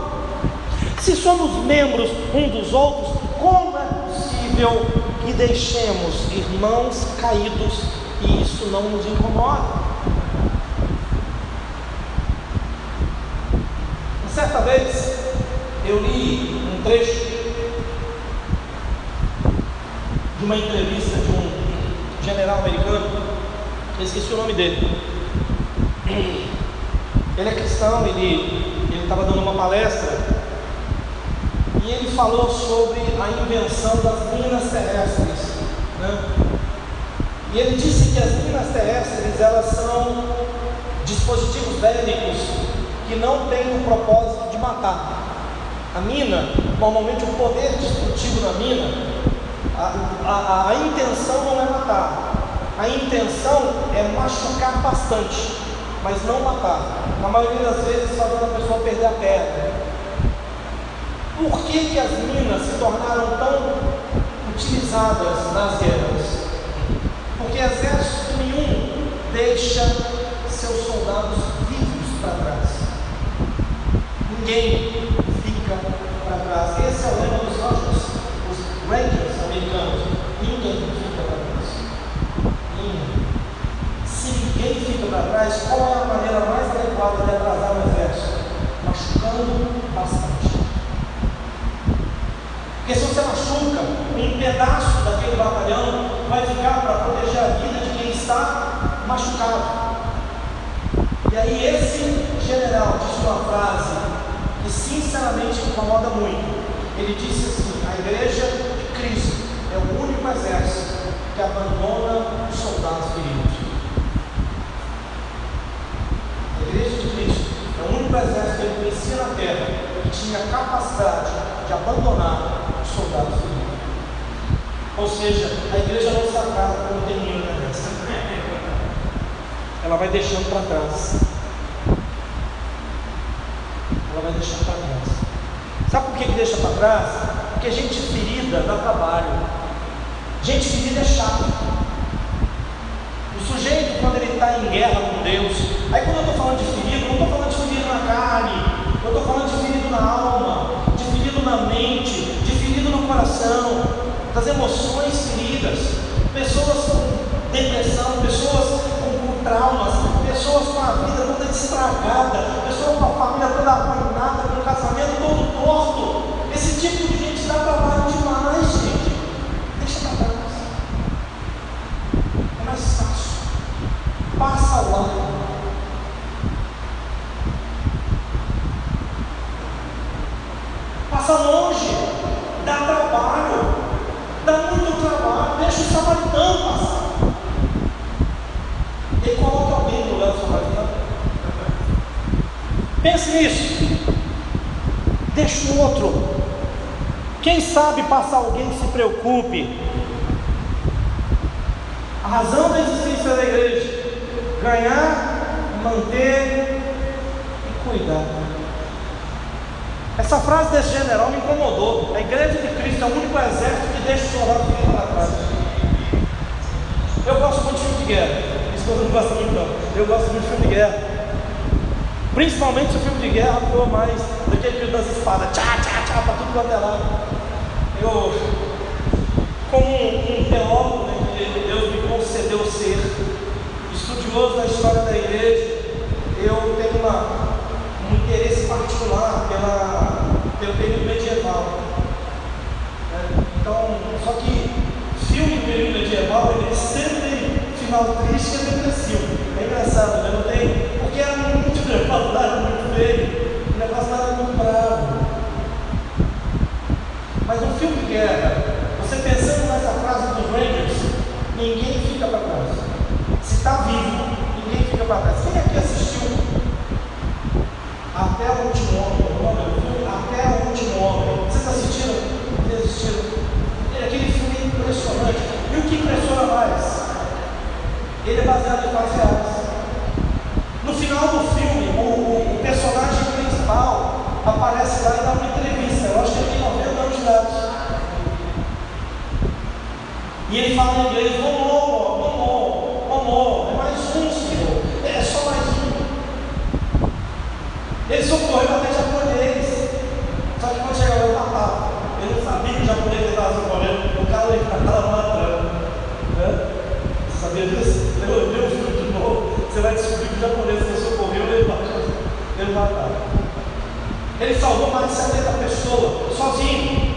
S1: Se somos membros um dos outros, como é possível que deixemos irmãos caídos e isso não nos incomoda. Certa vez eu li um trecho de uma entrevista de um general americano, eu esqueci o nome dele. Ele é cristão, ele estava dando uma palestra e ele falou sobre a invenção das minas terrestres. Né? E ele disse que as minas terrestres elas são dispositivos bélicos que não têm o propósito de matar. A mina, normalmente o poder destrutivo da mina, a, a, a intenção não é matar, a intenção é machucar bastante, mas não matar. Na maioria das vezes fazendo a pessoa perder a perna. Por que, que as minas se tornaram tão utilizadas nas guerras? Porque exército nenhum deixa seus soldados vivos para trás. Ninguém fica para trás. Esse é o lema dos Rangers, os Rangers americanos. Ninguém fica para trás. Ninguém. Se ninguém fica para trás, qual é a maneira mais adequada de atrasar o exército? Machucando bastante. Porque se você machuca um pedaço daquele batalhão, vai ficar para proteger a vida de quem está machucado. E aí esse general disse uma frase que sinceramente incomoda muito. Ele disse assim: a igreja de Cristo é o único exército que abandona os soldados queridos. A igreja de Cristo é o único exército que ele conhecia na terra que tinha capacidade de abandonar soldados Ou seja, a igreja não se acaba quando termina a dessa. Ela vai deixando para trás. Ela vai deixando para trás. Sabe por que, que deixa para trás? Porque gente ferida dá trabalho. Gente ferida é chato. O sujeito, quando ele está em guerra com Deus, aí quando eu estou falando de ferido, não estou falando de ferido na carne, eu estou falando de ferido na alma, de ferido na mente, coração, das emoções feridas, pessoas com depressão, pessoas com, com traumas, pessoas com a vida toda estragada, pessoas com a família toda arruinada, com o casamento todo torto. Esse tipo de gente dá trabalho demais, gente. Deixa para trás. É mais fácil. Passa lá. Passa longe dá trabalho, dá muito trabalho, deixa o samaritano passar. E coloca alguém no lugar do samaritano. Pense nisso. Deixa o outro. Quem sabe passar alguém que se preocupe. A razão da existência da igreja: ganhar, manter e cuidar. Essa frase desse general me incomodou. A igreja de Cristo é o único exército que deixa o soldado ficar para trás. Eu gosto muito de filme de guerra. Minha esposa não gosta muito não. Eu gosto muito de filme de guerra. Principalmente se o filme de guerra for mais daquele filme das espadas. Tchá, tchá, tchá, para tudo quanto é lado. Eu, como um, um teólogo né, que Deus me concedeu ser, estudioso da história da igreja, eu tenho uma um interesse particular pela, pelo período medieval. É, então, só que filme do período medieval, ele sempre tem final triste e depressivo. É engraçado, né? Não tem, faculdade é muito feio, o negócio estava é muito bravo. Mas no filme de guerra, você pensando nessa frase dos Rangers, ninguém fica para trás. Se está vivo, ninguém fica para trás. Quem aqui assistiu até o último homem, até o último homem? Vocês assistiram? Vocês assistiram? É aquele filme é impressionante. E o que impressiona mais? Ele é baseado em fatos reais. No final do aparece lá e dá uma entrevista. Eu acho que ele tem 90 anos de. E ele fala em inglês, more, one more. É mais um, Senhor. É só mais um. Ele socorreu até japonês. Só que quando chegava, ele matava. Ele não sabia que o japonês estava socorrendo. O cara estava matando. Né? Você sabia disso? Eu vi o de novo. Você vai descobrir que o japonês que socorreu, ele matava. Ele matava. Ele salvou mais de 70 pessoas, sozinho.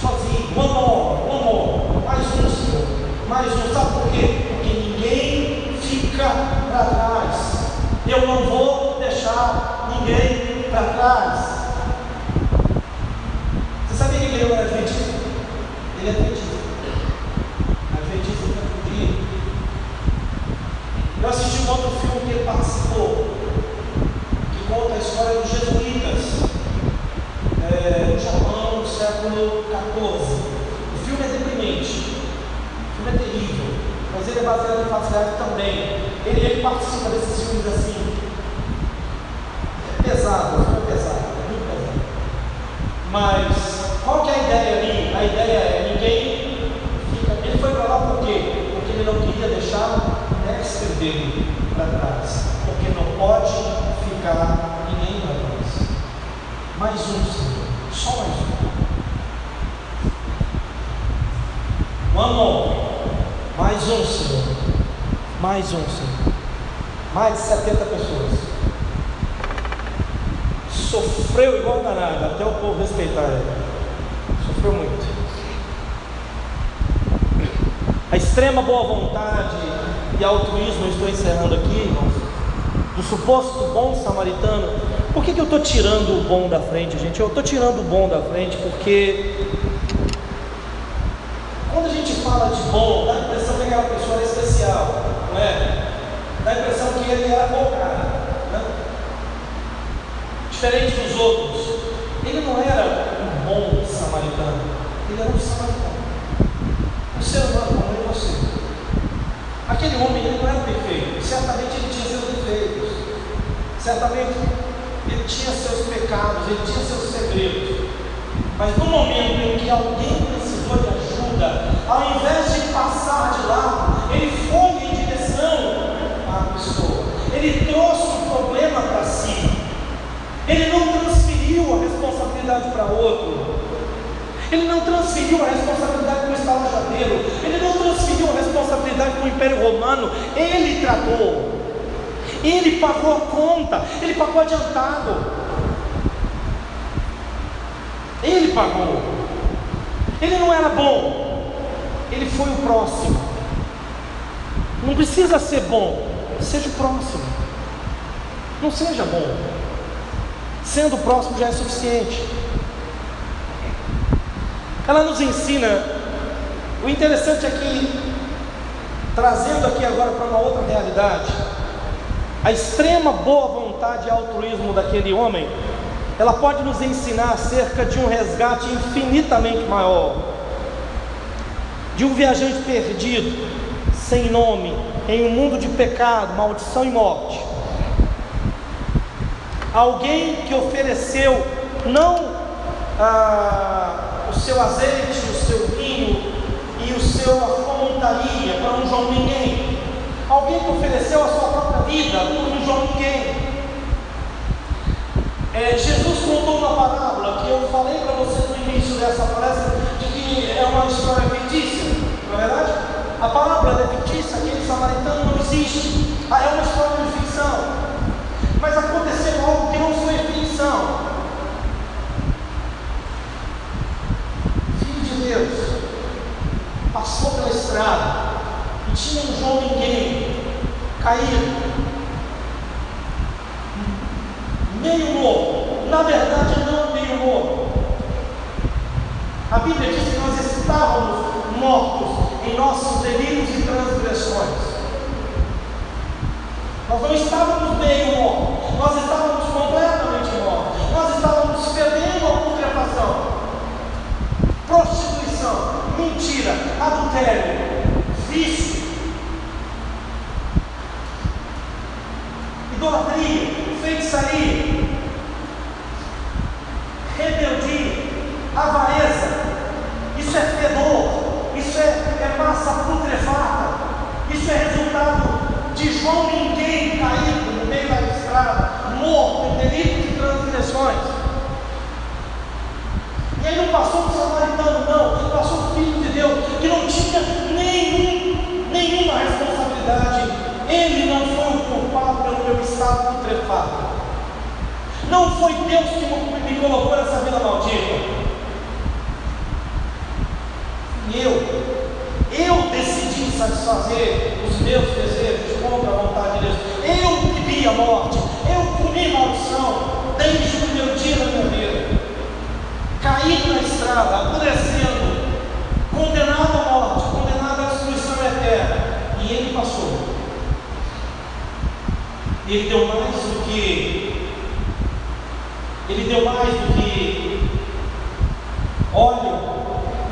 S1: Sozinho. One more. Mais um, Senhor. Mais um. Sabe por quê? Porque ninguém fica para trás. Eu não vou deixar ninguém para trás. Você sabia que ele era adventista? Ele é adventista. Adventista do dia. Eu assisti um outro filme que ele participou conta a história dos jesuítas é, no Japão no século XIV. O filme é deprimente, o filme é terrível, mas ele é baseado em fatos reais também. Ele, ele participa desses filmes assim. É pesado, o filme é pesado, é muito pesado. Mas qual que é a ideia ali? A ideia é ninguém fica. Ele foi para lá por quê? Porque ele não queria deixar o mestre dele para trás. Porque não pode ficar ninguém para nós. Mais um, Senhor. Só mais um. One more. Mais um, Senhor. Mais um, Senhor. Mais de 70 pessoas. Sofreu igual danado, até o povo respeitar ele. Sofreu muito. A extrema boa vontade e altruísmo, estou encerrando aqui, irmãos do suposto bom samaritano. Por que, que eu estou tirando o bom da frente, gente? Eu estou tirando o bom da frente porque quando a gente fala de bom, dá a impressão que aquela pessoa era especial, não é? Dá a impressão que ele era bom cara, né? diferente dos outros. Ele não era um bom samaritano, ele era um samaritano, um ser humano como eu e você. Aquele homem ele não era perfeito, certamente ele tinha seus defeitos, certamente ele tinha seus pecados, ele tinha seus segredos. Mas no momento em que alguém precisou de ajuda, ao invés de passar de lá, ele foi em direção à pessoa, ele trouxe o problema para si, ele não transferiu a responsabilidade para outro. Ele não transferiu a responsabilidade para o estalajadeiro, ele não transferiu a responsabilidade para o Império Romano, ele tratou, ele pagou a conta, ele pagou adiantado, ele pagou, ele não era bom, ele foi o próximo, não precisa ser bom, seja o próximo, não seja bom, sendo o próximo já é suficiente. Ela nos ensina, o interessante é que, trazendo aqui agora para uma outra realidade, a extrema boa vontade e altruísmo daquele homem, ela pode nos ensinar acerca de um resgate infinitamente maior, de um viajante perdido, sem nome, em um mundo de pecado, maldição e morte. Alguém que ofereceu não ah, o seu azeite, o seu vinho e o seu fomontaria para um João Ninguém. Alguém que ofereceu a sua própria vida um João Ninguém. É, Jesus contou uma parábola que eu falei para você no início dessa palestra, de que é uma história fictícia, não é verdade? A parábola é fictícia, aquele samaritano não existe, ah, é uma história de ficção. Mas aconteceu algo que não foi ficção. Deus, passou pela estrada e tinha um João Ninguém caído, meio morto, na verdade não meio morto. A Bíblia diz que nós estávamos mortos em nossos delírios e transgressões. Nós não estávamos meio mortos, nós estávamos completamente mortos, nós estávamos perdendo a putrefação prostituição, mentira, adultério, vício, idolatria, feitiçaria. avareza, isso é fedor, isso é, é massa putrefata, isso é resultado de João ninguém caído no meio da estrada, morto, em delito de transgressões. E ele não passou por samaritano, não, ele passou por filho de Deus, que não tinha nenhum, nenhuma responsabilidade. Ele não foi o culpado pelo meu estado putrefado. Não foi Deus que me colocou nessa vida maldita. Eu, eu decidi satisfazer os meus desejos contra a vontade de Deus. Eu pedi a morte, eu comi maldição desde o primeiro dia da minha vida. Caí na estrada, apodrecendo, condenado à morte, condenado à destruição eterna. E ele passou. Ele deu mais do que. Ele deu mais do que óleo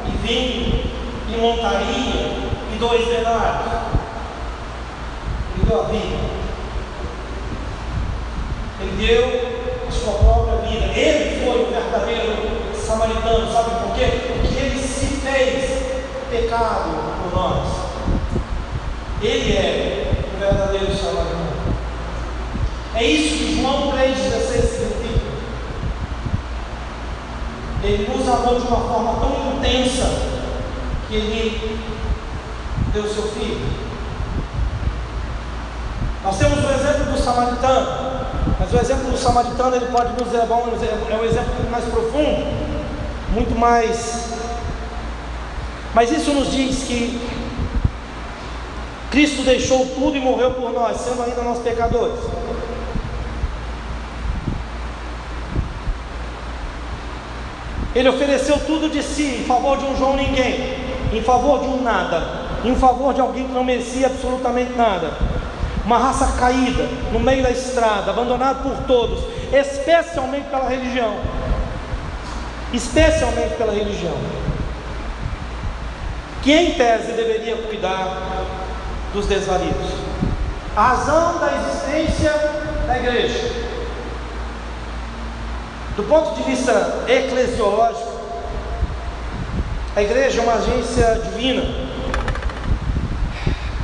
S1: e vinho e montaria e dois denários. Ele deu a vida. Ele deu a sua própria vida. Ele foi o verdadeiro samaritano. Sabe por quê? Porque ele se fez pecado por nós. Ele é o verdadeiro samaritano. É isso que João 3,16 significa. Ele nos amou de uma forma tão intensa que ele deu seu filho. Nós temos o exemplo do samaritano, mas o exemplo do samaritano ele pode nos levar é um exemplo muito mais profundo, muito mais. Mas isso nos diz que Cristo deixou tudo e morreu por nós, sendo ainda nós pecadores. Ele ofereceu tudo de si em favor de um João ninguém em favor de um nada, em favor de alguém que não merecia absolutamente nada. Uma raça caída, no meio da estrada, abandonado por todos, especialmente pela religião. Especialmente pela religião. Que em tese deveria cuidar dos desvalidos. A razão da existência da igreja. Do ponto de vista eclesiológico, a igreja é uma agência divina,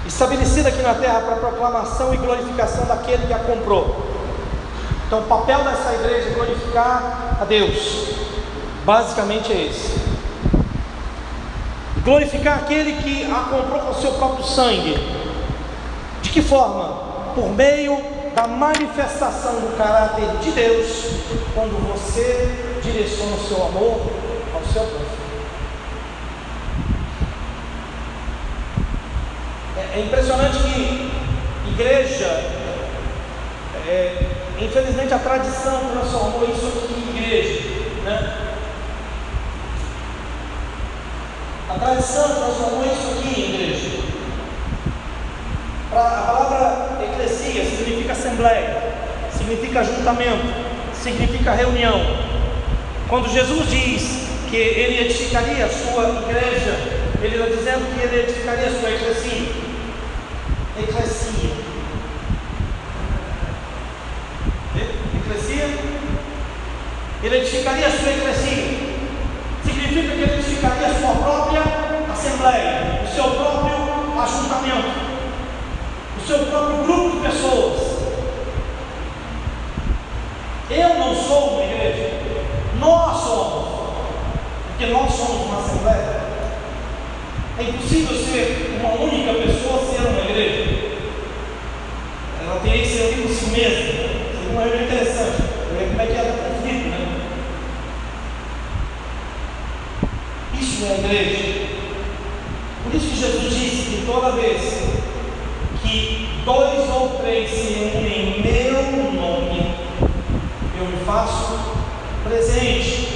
S1: estabelecida aqui na terra para proclamação e glorificação daquele que a comprou. Então, o papel dessa igreja é glorificar a Deus, basicamente é esse. Glorificar aquele que a comprou com o seu próprio sangue. De que forma? Por meio da manifestação do caráter de Deus, quando você direciona o seu amor ao seu próximo. É impressionante que igreja, é, infelizmente a tradição transformou isso aqui em igreja. Né? A tradição transformou isso aqui em igreja. A palavra eclesia significa assembleia, significa ajuntamento, significa reunião. Quando Jesus diz que ele edificaria a sua igreja, ele está dizendo que ele edificaria a sua eclesia eclesia. Eclesia? Ele edificaria a sua eclesia. Significa que ele edificaria a sua própria assembleia, o seu próprio ajuntamento, o seu próprio grupo de pessoas. Eu não sou uma igreja, nós somos, porque nós somos uma assembleia. É impossível ser uma única pessoa ser uma. Ela teria que ser ali por si mesma. Seria uma reunião interessante. Ver como é que ela conflito, né? Isso é igreja. Por isso que Jesus disse que toda vez que dois ou três se reúnem em meu nome, eu me faço presente.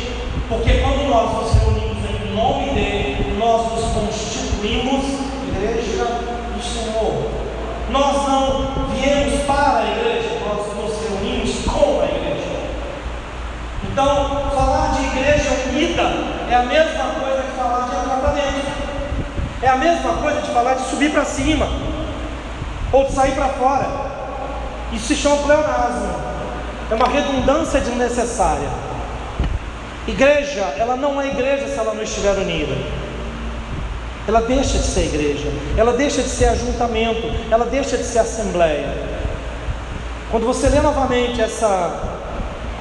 S1: Porque quando nós nos reunimos em nome dele, nós nos constituímos igreja do Senhor. Nós não viemos para a igreja, nós nos reunimos com a igreja. Então, falar de igreja unida é a mesma coisa que falar de entrar. É a mesma coisa de falar de subir para cima ou de sair para fora. Isso se chama pleonasmo. É uma redundância desnecessária. Igreja, ela não é igreja se ela não estiver unida. Ela deixa de ser igreja, ela deixa de ser ajuntamento, ela deixa de ser assembleia. Quando você lê novamente essa,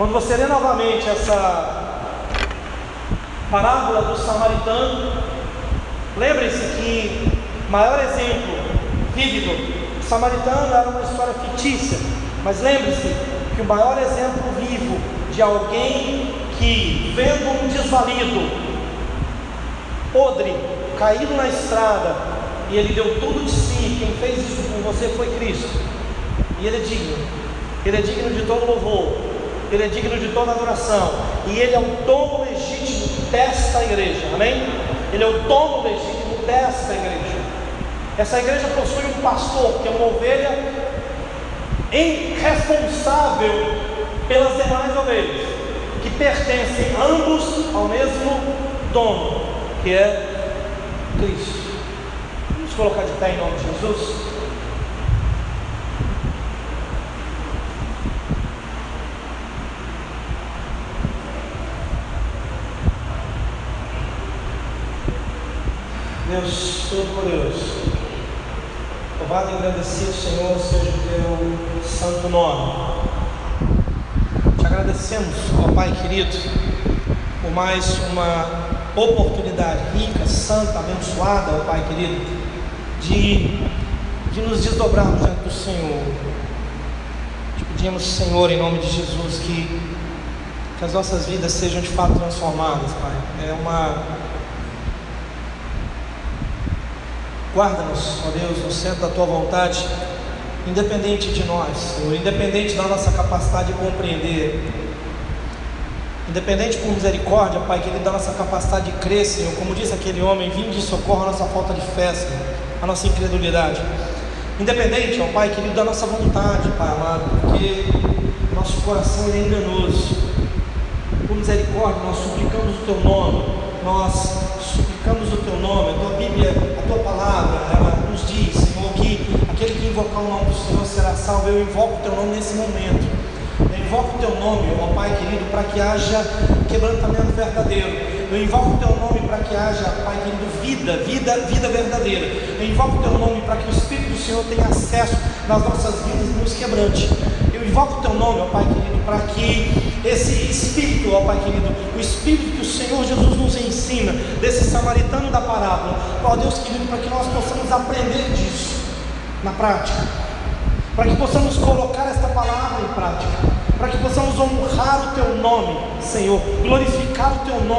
S1: quando você lê novamente essa, parábola do samaritano. Lembre-se que maior exemplo vívido, o samaritano era uma história fictícia, mas lembre-se que o maior exemplo vivo de alguém que, vendo um desvalido, podre, caído na estrada, e ele deu tudo de si, quem fez isso por você foi Cristo, e ele é digno, ele é digno de todo louvor, ele é digno de toda adoração, e ele é o dono legítimo desta igreja, amém? Ele é o dono legítimo desta igreja. Essa igreja possui um pastor, que é uma ovelha responsável pelas demais ovelhas, que pertencem ambos ao mesmo dono, que é Cristo. Vamos colocar de pé em nome de Jesus. Deus Todo-Poderoso, louvado e agradecido, Senhor, seja o teu santo nome. Te agradecemos, ó Pai querido, por mais uma oportunidade rica, santa, abençoada, ó Pai querido, de, de nos desdobrarmos diante do Senhor. Te pedimos, Senhor, em nome de Jesus, que, que as nossas vidas sejam de fato transformadas, Pai. É uma Guarda-nos, ó Deus, no centro da tua vontade, independente de nós, Senhor, independente da nossa capacidade de compreender, independente por misericórdia, Pai querido, da nossa capacidade de crer, Senhor, como disse aquele homem, vinde de socorro a nossa falta de fé, Senhor, a nossa incredulidade, independente, ó Pai querido, da nossa vontade, Pai amado, porque nosso coração é enganoso, por misericórdia, nós suplicamos o Teu nome, nós suplicamos o teu nome, a tua Bíblia, tua palavra, ela nos diz, Senhor, que aquele que invocar o nome do Senhor será salvo. Eu invoco o teu nome nesse momento. Eu invoco o teu nome, ó Pai querido, para que haja quebrantamento verdadeiro. Eu invoco o teu nome para que haja, Pai querido, vida, vida, vida verdadeira. Eu invoco o teu nome para que o Espírito do Senhor tenha acesso nas nossas vidas e nos quebrante. Eu invoco o teu nome, ó Pai querido, para que esse Espírito, ó Pai querido, o Espírito que o Senhor Jesus nos ensina, desse samaritano da parábola, ó Deus querido, para que nós possamos aprender disso na prática, para que possamos colocar esta palavra em prática, para que possamos honrar o Teu nome, Senhor, glorificar o Teu nome.